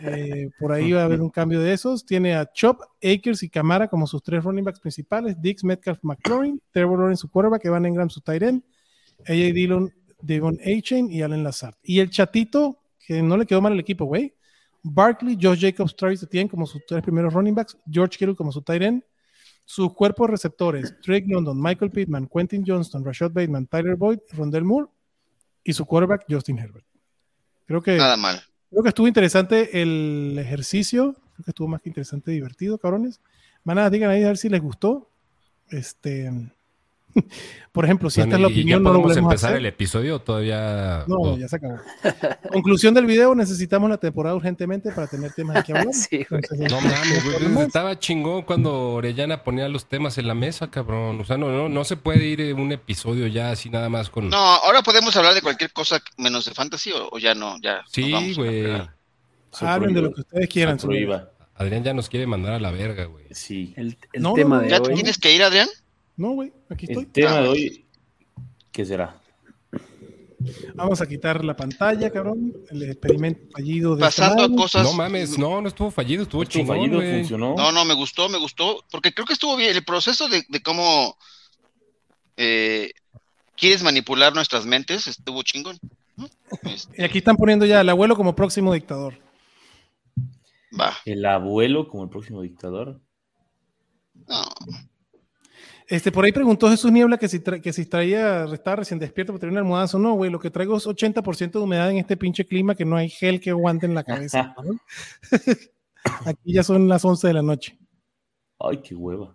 Eh, por ahí va a haber un cambio de esos. Tiene a Chop, Akers y Camara como sus tres running backs principales. Dix, Metcalf, McLaurin. Trevor Lawrence su quarterback, Evan Engram su tight end. AJ Dillon, Devon A-Chain y Allen Lazard. Y el chatito, que no le quedó mal el equipo, güey. Barkley, Josh Jacobs, Travis Etienne como sus tres primeros running backs, George Kittle como su tight end, sus cuerpos receptores, Drake London, Michael Pittman, Quentin Johnston, Rashad Bateman, Tyler Boyd, Rondell Moore y su quarterback Justin Herbert. Creo que, Nada mal. creo que estuvo interesante el ejercicio, creo que estuvo más que interesante, divertido, cabrones. Maná, digan ahí a ver si les gustó. Este, por ejemplo, si Bueno, esta es la ya opinión, no lo podemos a empezar hacer. el episodio o todavía. No, ya se acabó. Conclusión del video, necesitamos la temporada urgentemente para tener temas de que hablar. Sí, güey. Entonces, No mames, güey. Estaba chingón cuando Orellana ponía los temas en la mesa, cabrón. O sea, no, no, no se puede ir eh, un episodio ya así nada más con. No, ahora podemos hablar de cualquier cosa menos de fantasy o, o ya no, ya. sí, güey. Se Hablen de lo que ustedes quieran. Adrián ya nos quiere mandar a la verga, güey. Sí. El, el No, no, tema no, de ¿Ya hoy. tienes que ir, Adrián? No, güey, aquí estoy. El tema Ah, de hoy, ¿qué será? Vamos a quitar la pantalla, cabrón. El experimento fallido de Pasando a cosas. No mames, no, no estuvo fallido, estuvo Estuvo chingón, fallido, güey. funcionó. No, no, me gustó, me gustó, porque creo que estuvo bien el proceso de, de cómo eh, quieres manipular nuestras mentes, estuvo chingón. Este, Y aquí están poniendo ya al abuelo como próximo dictador. va. El abuelo como el próximo dictador. No, Este, por ahí preguntó Jesús Niebla que si, tra- que si traía, estaba recién despierto para tener una almohadazo. No, güey, lo que traigo es 80% de humedad en este pinche clima que no hay gel que aguante en la cabeza. Aquí ya son las 11 de la noche. Ay, qué hueva.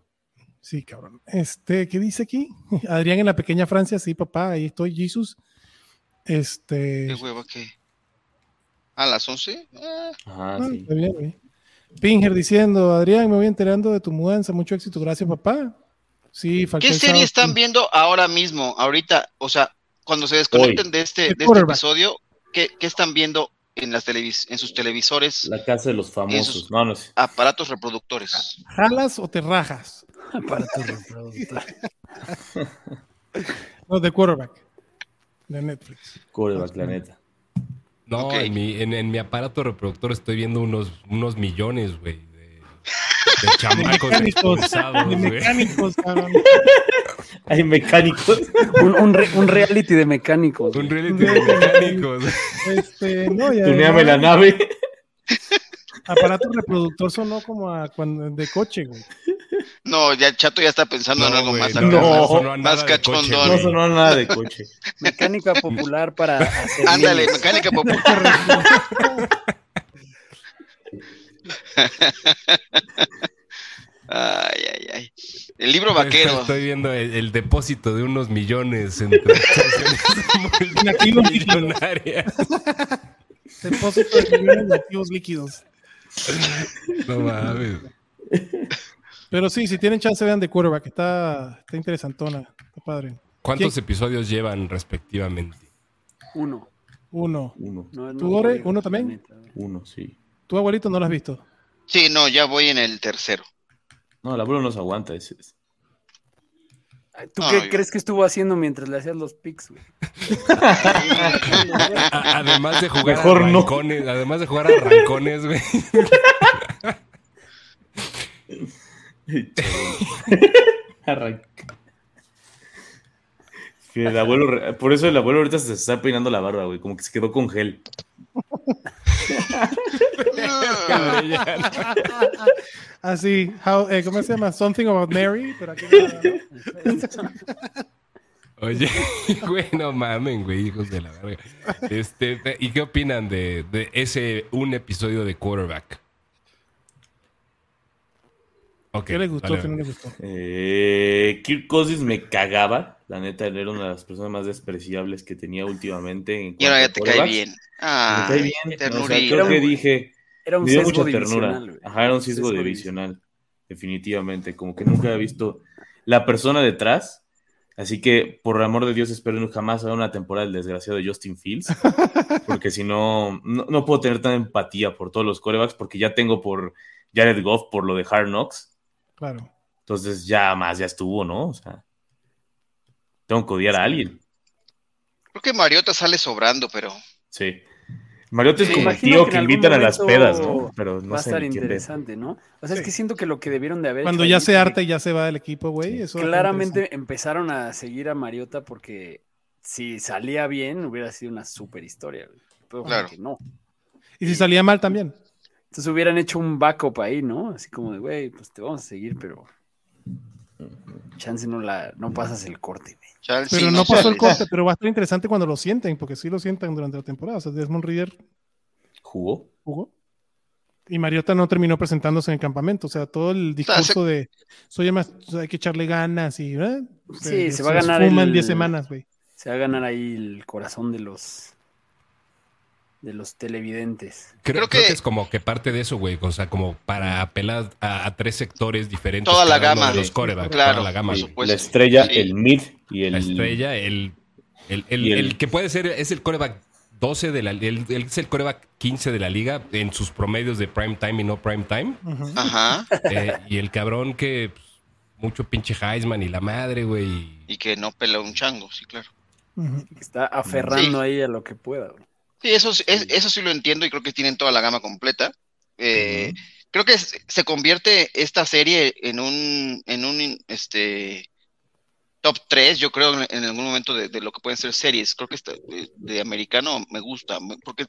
Sí, cabrón. Este, ¿qué dice aquí? Adrián en la pequeña Francia, sí, papá, ahí estoy, Jesus. Este. qué hueva que. ¿A las 11? Ah, Ajá, ah, sí. está bien, güey. Pinger diciendo, Adrián, me voy enterando de tu mudanza, mucho éxito, gracias, papá. Sí, ¿Qué serie están sí. viendo ahora mismo, ahorita? O sea, cuando se desconecten de este, de este quarterback. episodio, ¿qué, qué están viendo en, las televis en sus televisores, La casa de los famosos. No, no sé. aparatos reproductores? ¿Jalas o te rajas? Para tu reproductor. No, de quarterback. De Netflix. Coreback, la neta. No, en, mi, en, en mi aparato reproductor estoy viendo unos, unos millones, güey. De, de chamacos Mecánicos, de mecánicos, cabrón. Hay mecánicos. Un, un re- un reality de mecánicos. Un reality de mecánicos. Este, no, ya. Tuneame la nave. Aparato reproductor sonó como a cuando, de coche, güey. No, ya Chato ya está pensando en algo güey, más no, acá. no, más nada de coche, cachondón. No sonó nada de coche. Mecánica popular para Ándale, mecánica popular. Ay, ay, ay. El libro vaquero. Estoy viendo el, el depósito de unos millones En líquidos. multimillonarias. Depósito de millones de activos líquidos. No mames. Pero sí, si tienen chance, vean de quarterback. Está, está interesantona. Está padre. ¿Cuántos episodios llevan respectivamente? Uno. Uno. Uno, No, no, ¿Tú, Ore? no, ¿Uno también? uno, sí. Tu abuelito no lo has visto. Sí, no, ya voy en el tercero. No, el abuelo no se aguanta. ese es- Ay, ¿Tú No, qué yo- crees que estuvo haciendo mientras le hacías los pics, güey? Además de jugar Mejor a no. rancones, además de jugar a rancones, güey. Arranca. Que el abuelo, por eso el abuelo ahorita se está peinando la barba, güey, como que se quedó con gel. Así, how, eh, ¿cómo se llama? Something about Mary, pero aquí no, no. Oye, güey, no mamen, güey, hijos de la verga. Este, ¿Y qué opinan de, de ese un episodio de quarterback? Ok, ¿Qué le gustó? ¿Qué no le gustó? Eh, Kirk Cousins me cagaba. La neta, él era una de las personas más despreciables que tenía últimamente. en Y ahora ya te cae bien. Me Ah, cae bien. O sea, creo que dije, Era un me dio sesgo mucha ternura. Ajá, era un sesgo divisional. Definitivamente. Como que nunca había visto la persona detrás. Así que, por el amor de Dios, espero jamás haga una temporada del desgraciado de Justin Fields. Porque si no, no, no puedo tener tanta empatía por todos los corebacks. Porque ya tengo por Jared Goff por lo de Hard Knocks. Claro. Entonces ya más, ya estuvo, ¿no? O sea, tengo que odiar a alguien. Creo que Mariota sale sobrando, pero Sí. Mariota es Sí, como el tío que que invitan a las pedas, ¿no? Pero no Va a sé estar interesante, ¿no? O sea, es Sí. que siento que lo que debieron de haber Cuando hecho ya ahí se harta y ya se va del equipo, güey. estar Claramente empezaron a seguir a Mariota porque si salía bien hubiera sido una super historia. güey. Pero Claro. que no. Y si salía mal también. Entonces hubieran hecho un backup ahí, ¿no? Así como de, güey, pues te vamos a seguir, pero chance no la, no pasas el corte, güey. Pero sí, no pasó el corte, pero va a estar interesante cuando lo sienten, porque sí lo sientan durante la temporada. O sea, Desmond Reader ¿Jugó? jugó. Y Mariota no terminó presentándose en el campamento. O sea, todo el discurso de soy más, hay que echarle ganas y ¿eh? Sí, se va a ganar el- 10 semanas, güey. Se va a ganar ahí el corazón de los de los televidentes. Creo, Creo creo que... es como que parte de eso, güey. O sea, como para apelar a, a tres sectores diferentes. Toda la gama. de los corebacks, Claro, toda la gama. por güey. supuesto. la estrella, Sí. el mid y el... La estrella, el, el, el- Y el- el que puede ser, es el coreback 12 de la el, el- es el coreback 15 de la liga en sus promedios de prime time y no prime time. Ajá. Eh, y el cabrón que pues, mucho pinche Heisman y la madre, güey. Y que no pela un chango, sí, claro. Está aferrando Sí. ahí a lo que pueda, güey. Sí, eso, sí- es- eso sí lo entiendo y creo que tienen toda la gama completa. Eh, Creo que se convierte esta serie en un, en un este, top 3, yo creo, en, en algún momento de, de lo que pueden ser series. Creo que esta, de, de americano me gusta, porque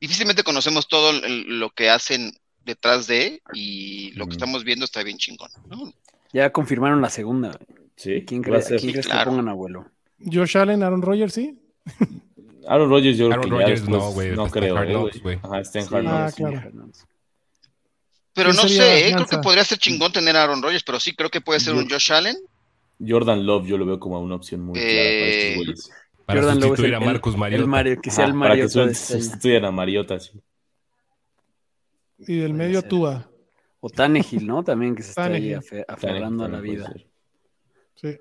difícilmente conocemos todo el- lo que hacen detrás de y lo que estamos viendo está bien chingón. ¿no? Ya confirmaron la segunda. Sí, ¿Quién, va a cree, ser- ¿quién crees claro. que pongan abuelo? Josh Allen, Aaron Rodgers, sí. Aaron Rodgers yo creo Aaron que ya Rodgers después- no, güey, no está en creo, Hard eh, Knocks, güey. Ajá, está en Sí, Hard Ah, Knocks. sí, claro. Pero ¿Quién no sé, ¿eh? creo que podría ser chingón tener a Aaron Rodgers, pero sí creo que puede ser un Josh Allen. Jordan Love yo lo veo como una opción muy clara para Eh, estos güeyes. Para Jordan Love es sustituir el- a Marcus el- Mariota. el Mario, que sea el Ajá, para que Mariota este año. sustituyan a Mariota, sí. Y del Puede medio. Tua. O Tannehill, ¿no? También que se está ahí afe- aferrando a la vida. Sí,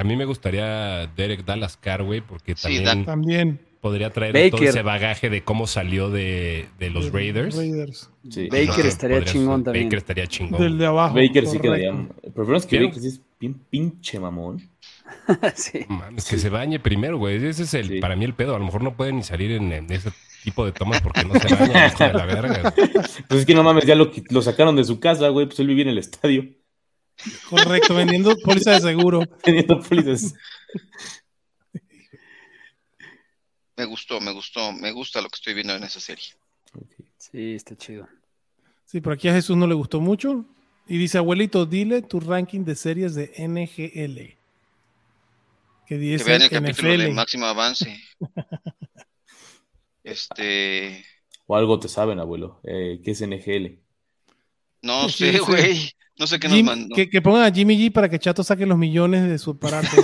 A mí me gustaría Derek Dallas Carr, güey, porque Sí, también Dan. también. podría traer Baker. todo ese bagaje de cómo salió de, de los Raiders. Raiders. Sí. Baker Ajá, estaría chingón también. Baker estaría chingón. Del de abajo. Baker sí quedaría. El problema es que. Baker sí es bien pinche mamón. sí. No Mames, que se bañe primero, güey. Ese es el, Sí. para mí el pedo. A lo mejor no puede ni salir en, en ese tipo de tomas porque no se baña, hijo de la verga. Pues es que no mames, ya lo, lo sacaron de su casa, güey. Pues él vivía en el estadio Correcto, vendiendo póliza de seguro. teniendo pólizas. Me gustó, me gustó, me gusta lo que estoy viendo en esa serie. Sí, está chido. Sí, por aquí a Jesús no le gustó mucho. Y dice, abuelito, dile tu ranking de series de NGL. Que Que dice vean el capítulo de máximo avance. Este, O algo te saben, abuelo. Eh, ¿Qué es NGL? no sé, sí. güey. No sé qué nos mandó. que, que pongan a Jimmy G para que Chato saque los millones de su aparato.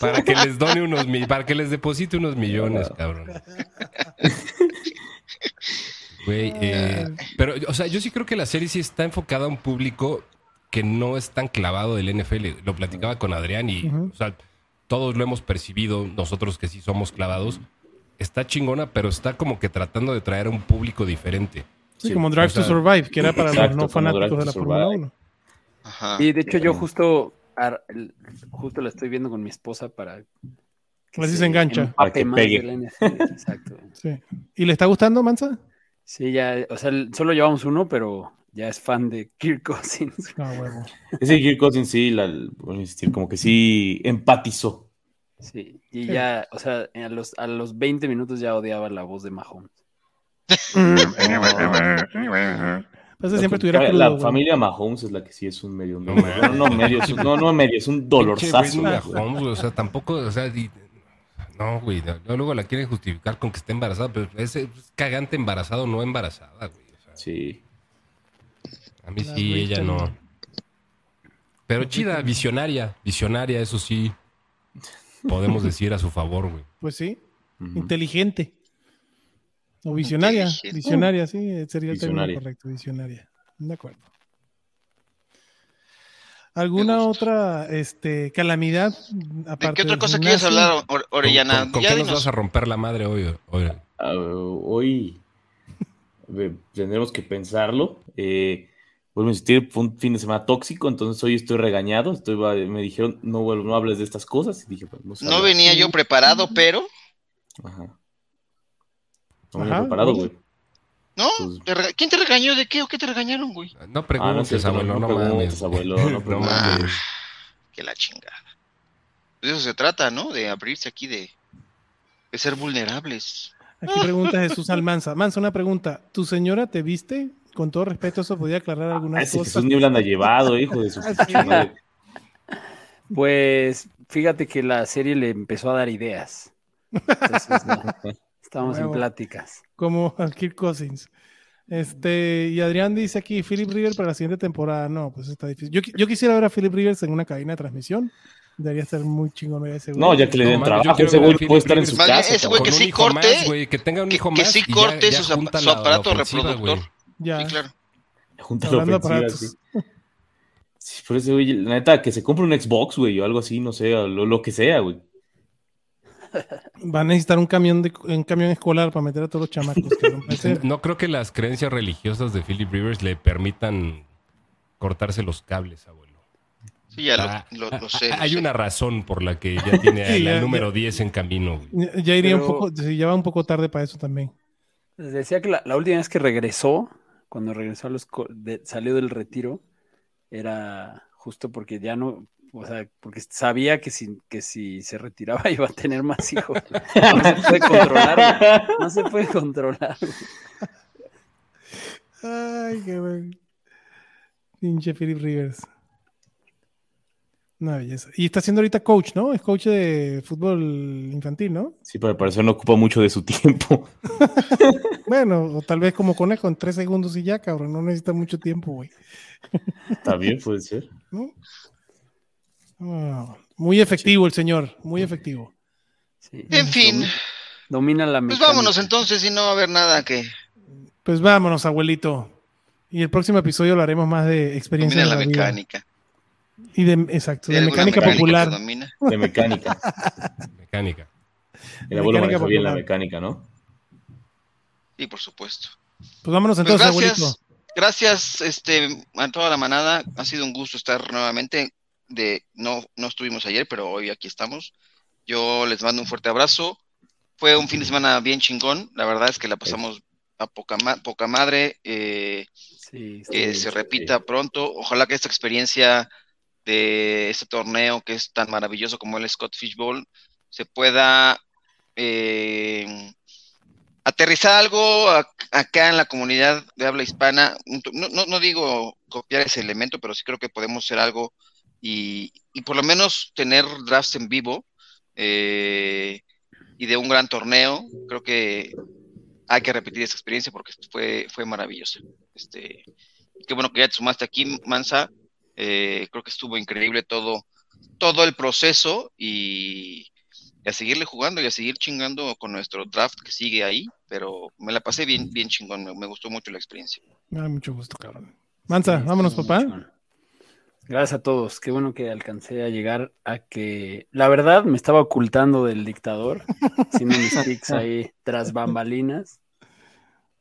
Para que les done unos para que les deposite unos millones, cabrón. Güey, eh, pero, o sea, yo sí creo que la serie sí está enfocada a un público que no es tan clavado del NFL. Lo platicaba con Adrián y, o sea, todos lo hemos percibido, nosotros que sí somos clavados. Está chingona, pero está como que tratando de traer a un público diferente. Sí, Sí, como Drive o sea, to Survive, que era para exacto, los no fanáticos de la Fórmula Survive. 1. Ajá. Y de hecho yo justo, ar- el- justo la estoy viendo con mi esposa para... que A ver si se engancha. Para que pegue. Exacto. Sí. ¿Y le está gustando, Mansa? Sí, ya, o sea, solo llevamos uno, pero ya es fan de Kirk Cousins. Ah, huevo. Ese Kirk Cousins sí, la, voy a insistir, como que sí empatizó. Sí, y Sí. ya, o sea, a los, a los 20 minutos ya odiaba la voz de Mahomes. Parece siempre tuviera la, familia Mahomes es la que sí es un medio. No, no, no medio, es un- no, no medio, es un dolorzazo. Mahomes, o sea, tampoco, o sea, di- no, güey, no, luego la quieren justificar con que esté embarazada, pero es, es cagante embarazado, no embarazada, güey. o sea, Sí. a mí La sí, ella no. Pero chida, visionaria, visionaria, eso sí, podemos decir a su favor, güey. Pues sí, inteligente. O visionaria. Visionaria, sí, sería el Visionaria. término correcto, visionaria. De acuerdo. ¿Alguna otra este, calamidad? ¿De aparte qué otra cosa quieres hablar, Or- ¿Con, Orellana? con- con Ya qué nos vas a romper la madre hoy? hoy? Ah, hoy eh, tendremos que pensarlo. Eh, vuelvo a insistir, fue un fin de semana tóxico, entonces hoy estoy regañado. Estoy, me dijeron, no, vuelvo- no hables de estas cosas. Y dije, pues, No hablar. venía yo preparado, pero. Ajá. No Ajá, preparado, güey. ¿No? Pues- ¿Te rega- ¿Quién te regañó de qué o qué te regañaron, güey? No Ah, no es preguntes, cierto, abuelo, no, mames. preguntes, abuelo, no No preguntes. mames. Que la chingada. De eso se trata, ¿no? De abrirse aquí, de, de ser vulnerables. Aquí pregunta Jesús Almanza. Manza, una pregunta. ¿Tu señora te viste? Con todo respeto, eso podía aclarar Ah, algunas ese cosas. Jesús Niebla anda llevado, hijo de su Ah, madre. Pues fíjate que la serie le empezó a dar ideas. Entonces, no, estábamos en pláticas. Como a Kirk Cousins. Este, y Adrián dice aquí, Philip Rivers para la siguiente temporada. No, pues está difícil. Yo, yo quisiera ver a Philip Rivers en una cabina de transmisión. Debería ser muy chingón ese güey. No, ya que le No den yo trabajo, ese güey puede estar en su casa. ese güey cabrón. que sí corte, más, güey, que tenga un que- hijo que más sí ya- corte ya su la- la aparato reproductor. güey. Ya. Sí, claro. Junta la ofensiva, aparatos. sí. Sí, por eso, güey, la neta, que se compre un Xbox, güey, o algo así, no sé, o lo, lo que sea, güey. Va a necesitar un camión de un camión escolar para meter a todos los chamacos. ser- No creo que las creencias religiosas de Philip Rivers le permitan cortarse los cables, abuelo. Sí, ya Ah, lo, lo- ah, lo sé. lo Hay sé. una razón por la que ya tiene Sí, ya- número 10 en camino, güey. Ya iría un poco, ya va un poco tarde para eso también. Les decía que la, la última vez que regresó, cuando regresó a los de- salió del retiro, era justo porque ya no, o sea, porque sabía que si, que si se retiraba iba a tener más hijos. No se puede controlar. No se puede controlar. Ay, qué bueno. Pinche Philip Rivers. Una belleza. Y está siendo ahorita coach, ¿no? Es coach de fútbol infantil, ¿no? Sí, pero al parecer no ocupa mucho de su tiempo. Bueno, o tal vez como conejo en tres segundos y ya, cabrón. No necesita mucho tiempo, güey. Está bien, puede ser. ¿No? Ah, muy efectivo el señor, muy efectivo. Sí. En fin, Domi- Domina la pues mecánica. vámonos entonces y no va a haber nada que Pues vámonos, abuelito. Y el próximo episodio hablaremos más de experiencia domine en la la vida. mecánica. Y de, exacto, ¿Hay de mecánica, mecánica popular. domina? De mecánica. Mecánica. El abuelo Mecánica maneja bien la mecánica, ¿no? Sí, por supuesto. Pues vámonos Pues entonces, gracias, abuelito. gracias este, a toda la manada. Ha sido un gusto estar nuevamente. De, no, no estuvimos ayer, pero hoy aquí estamos. Yo les mando un fuerte abrazo. Fue un fin de semana bien chingón. La verdad es que la pasamos a poca, ma- poca madre. eh, Sí, que sí, se repita pronto. Ojalá que esta experiencia de este torneo que es tan maravilloso como el Scott Fishbowl se pueda eh, aterrizar algo acá en la comunidad de habla hispana. No, no, no digo copiar ese elemento, pero sí creo que podemos hacer algo y, y por lo menos tener drafts en vivo eh, y de un gran torneo. Creo que hay que repetir esa experiencia porque fue, fue maravillosa. Este, qué bueno que ya te sumaste aquí, Mansa. Eh, creo que estuvo increíble todo, todo el proceso y, y a seguirle jugando y a seguir chingando con nuestro draft que sigue ahí. Pero me la pasé bien, bien chingón. Me, me gustó mucho la experiencia. Me da mucho gusto, cabrón. Mansa, Sí, vámonos, papá. Gracias a todos. Qué bueno que alcancé a llegar a que. La verdad, me estaba ocultando del dictador, haciendo mis pics ahí tras bambalinas.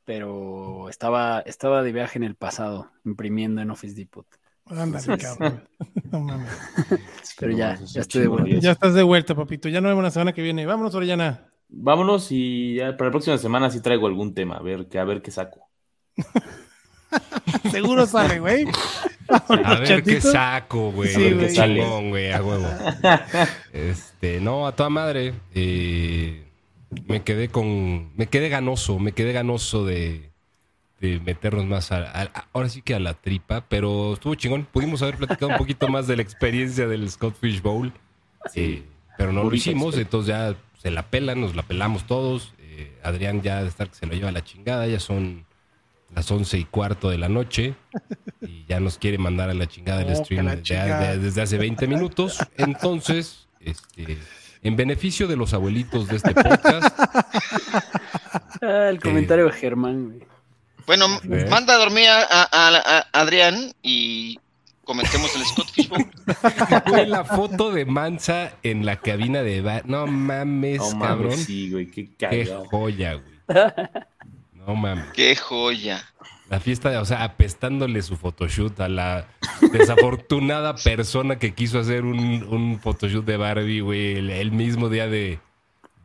Pero estaba, estaba de viaje en el pasado, imprimiendo en Office Depot. Ándale, cabrón. No mames. Pero ya, ya estoy de vuelta. Ya estás de vuelta, papito. Ya nos vemos la semana que viene. Vámonos, Orellana. Vámonos y ya para la próxima semana sí traigo algún tema, a ver, que, a ver qué saco. Seguro sale, güey. A ver qué saco, güey. Sí, a ver güey. qué chingón, güey, a huevo. Este, no, a toda madre. eh, me quedé con. Me quedé ganoso, me quedé ganoso de, de meternos más a, a- ahora sí que a la tripa, pero estuvo chingón. Pudimos haber platicado un poquito más de la experiencia del Scott Fish Bowl. eh, pero no lo hicimos, entonces ya se la pelan, nos la pelamos todos. Eh, Adrián ya de estar que se lo lleva a la chingada, ya son las once y cuarto de la noche y ya nos quiere mandar a la chingada el Oh, stream la de- chingada. de- desde hace 20 minutos. Entonces, este, en beneficio de los abuelitos de este podcast, Ah, el comentario de Germán, güey. Bueno, ver. manda a dormir a, a- a- a Adrián y comentemos el Scott Fishbowl. fue la foto de Mansa en la cabina de bar. No mames, No cabrón. mames, sí, güey, qué Qué joya, güey. No mames. Qué joya. La fiesta, o sea, apestándole su photoshoot a la desafortunada persona que quiso hacer un, un photoshoot de Barbie, güey, el, el mismo día de,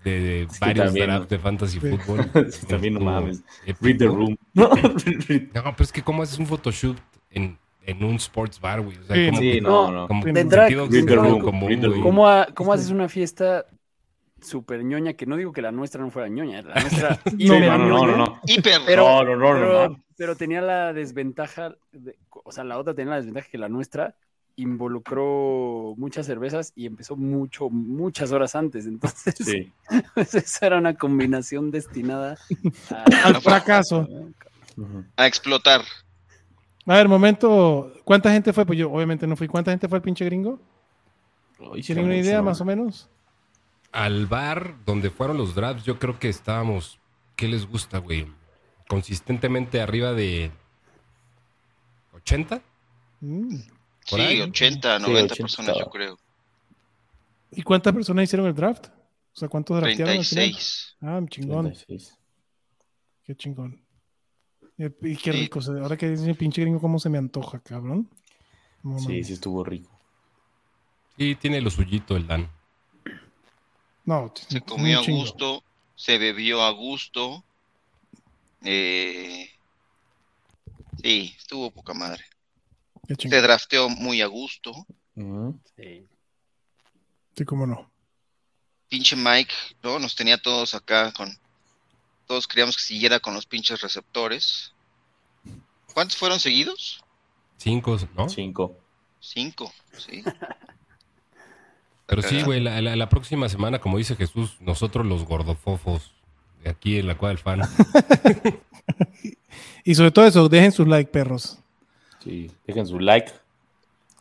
de, de Es que varios también, drafts de fantasy football. Sí, también no mames. Read the room. No, No, pero es que cómo haces un photoshoot en, en un sports bar, güey. O sea, Sí, como, sí, que- no, no. como De. ¿Cómo, ha- ¿Cómo haces una fiesta súper ñoña? Que no digo que la nuestra no fuera ñoña, la nuestra No, hiper no, no, no. Hiper. Pero- no, no, no, no, pero, no. pero tenía la desventaja, de- o sea, la otra tenía la desventaja que la nuestra involucró muchas cervezas y empezó mucho, muchas horas antes. Entonces, Sí. esa era una combinación destinada a- Al fracaso. A explotar. A ver, momento. ¿Cuánta gente fue? Pues yo obviamente no fui. ¿Cuánta gente fue el pinche gringo? ¿Tienen una idea más o menos? Al bar donde fueron los drafts, yo creo que estábamos. ¿Qué les gusta, güey? Consistentemente arriba de 80. Mm. Sí, ahí. 80, Sí, 90 80 personas, yo creo. ¿Y cuántas personas hicieron el draft? O sea, ¿cuántos draftearon al final? 36. Ah, chingón. 36. Qué chingón. Y qué rico. Ahora que dice el pinche gringo, ¿cómo se me antoja, cabrón? No Sí, sí estuvo rico. Sí, tiene lo suyito el Dan. No, Se comió a gusto, se bebió a gusto. Eh, sí, estuvo poca madre. Se drafteó muy a gusto. Sí. Sí, cómo no. Pinche Mike, ¿no? Nos tenía todos acá con. Todos queríamos que siguiera con los pinches receptores. ¿Cuántos fueron seguidos? Cinco, ¿no? Cinco. Cinco, sí. Pero sí, güey, la, la- la próxima semana, como dice Jesús, nosotros los gordofofos de aquí en la cuadra del fan. Y sobre todo eso, dejen sus like, perros. Sí. Dejen su like.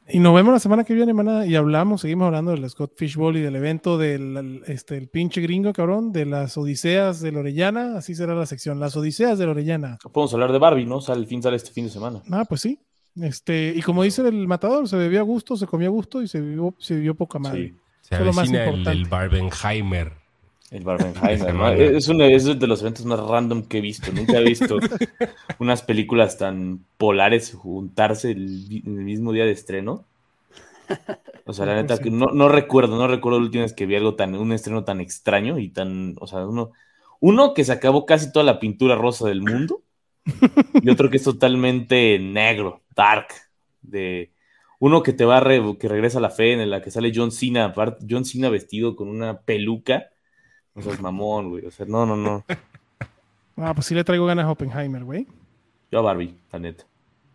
Y nos vemos la semana que viene, maná, y hablamos, seguimos hablando del Scott Fishbowl y del evento del el- este, el pinche gringo, cabrón, de las Odiseas de Orellana, así será la sección, las Odiseas de Orellana. Podemos hablar de Barbie, ¿no? Sale, el fin sale este fin de semana. Ah, pues sí. Este, y como dice el matador, se bebió a gusto, se comió a gusto y se vivió, se vivió poca madre. Sí. Se Fue lo más el, importante. el Barbenheimer. El Barbenheimer, ¿no? Es uno es de los eventos más random que he visto. Nunca he visto unas películas tan polares juntarse el, el mismo día de estreno. O sea, la neta, que no, no recuerdo, no recuerdo la última vez que vi algo tan, un estreno tan extraño y tan, o sea, uno, uno que se acabó casi toda la pintura rosa del mundo y otro que es totalmente negro, dark, de uno que te va a re- que regresa a la fe en la que sale John Cena, John Cena vestido con una peluca, o sea, es mamón, güey, o sea, no, no, no, Ah, pues sí le traigo ganas a Oppenheimer, güey. yo a Barbie, la neta.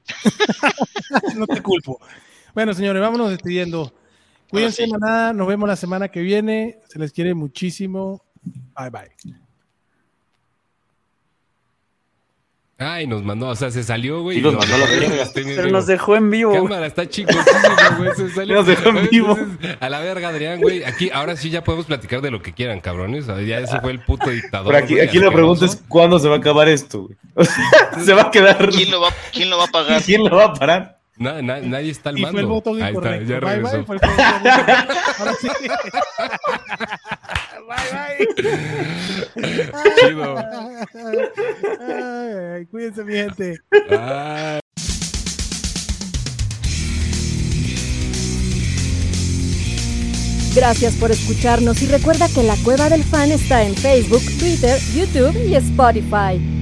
no te culpo. Bueno, señores, vámonos despidiendo. Cuídense, sí. manada. Nos vemos la semana que viene. Se les quiere muchísimo. Bye, bye. Ay, nos mandó, o sea, se salió, güey. Sí, y nos mandó la dejó verga. Pero nos dejó en vivo. Cámara, está chico, güey. Se salió. Nos dejó en vivo. A la verga, Adrián, güey. Aquí, ahora sí ya podemos platicar de lo que quieran, cabrones. Ya ese fue el puto dictador. Pero aquí, aquí la pregunta es. ¿cuándo se va a acabar esto, güey? Se va a quedar... ¿Quién lo va, quién lo va a pagar? ¿Quién lo va a parar? Na- na- nadie está al Y mando. fue el botón Ahí está, ya bye, regresó. bye. Fue el botón incorrecto. Ahora sí. Bye, bye. Chido. Ay, ay, cuídense, mi gente. Ay. Gracias por escucharnos y recuerda que la Cueva del Fan está en Facebook, Twitter, YouTube y Spotify.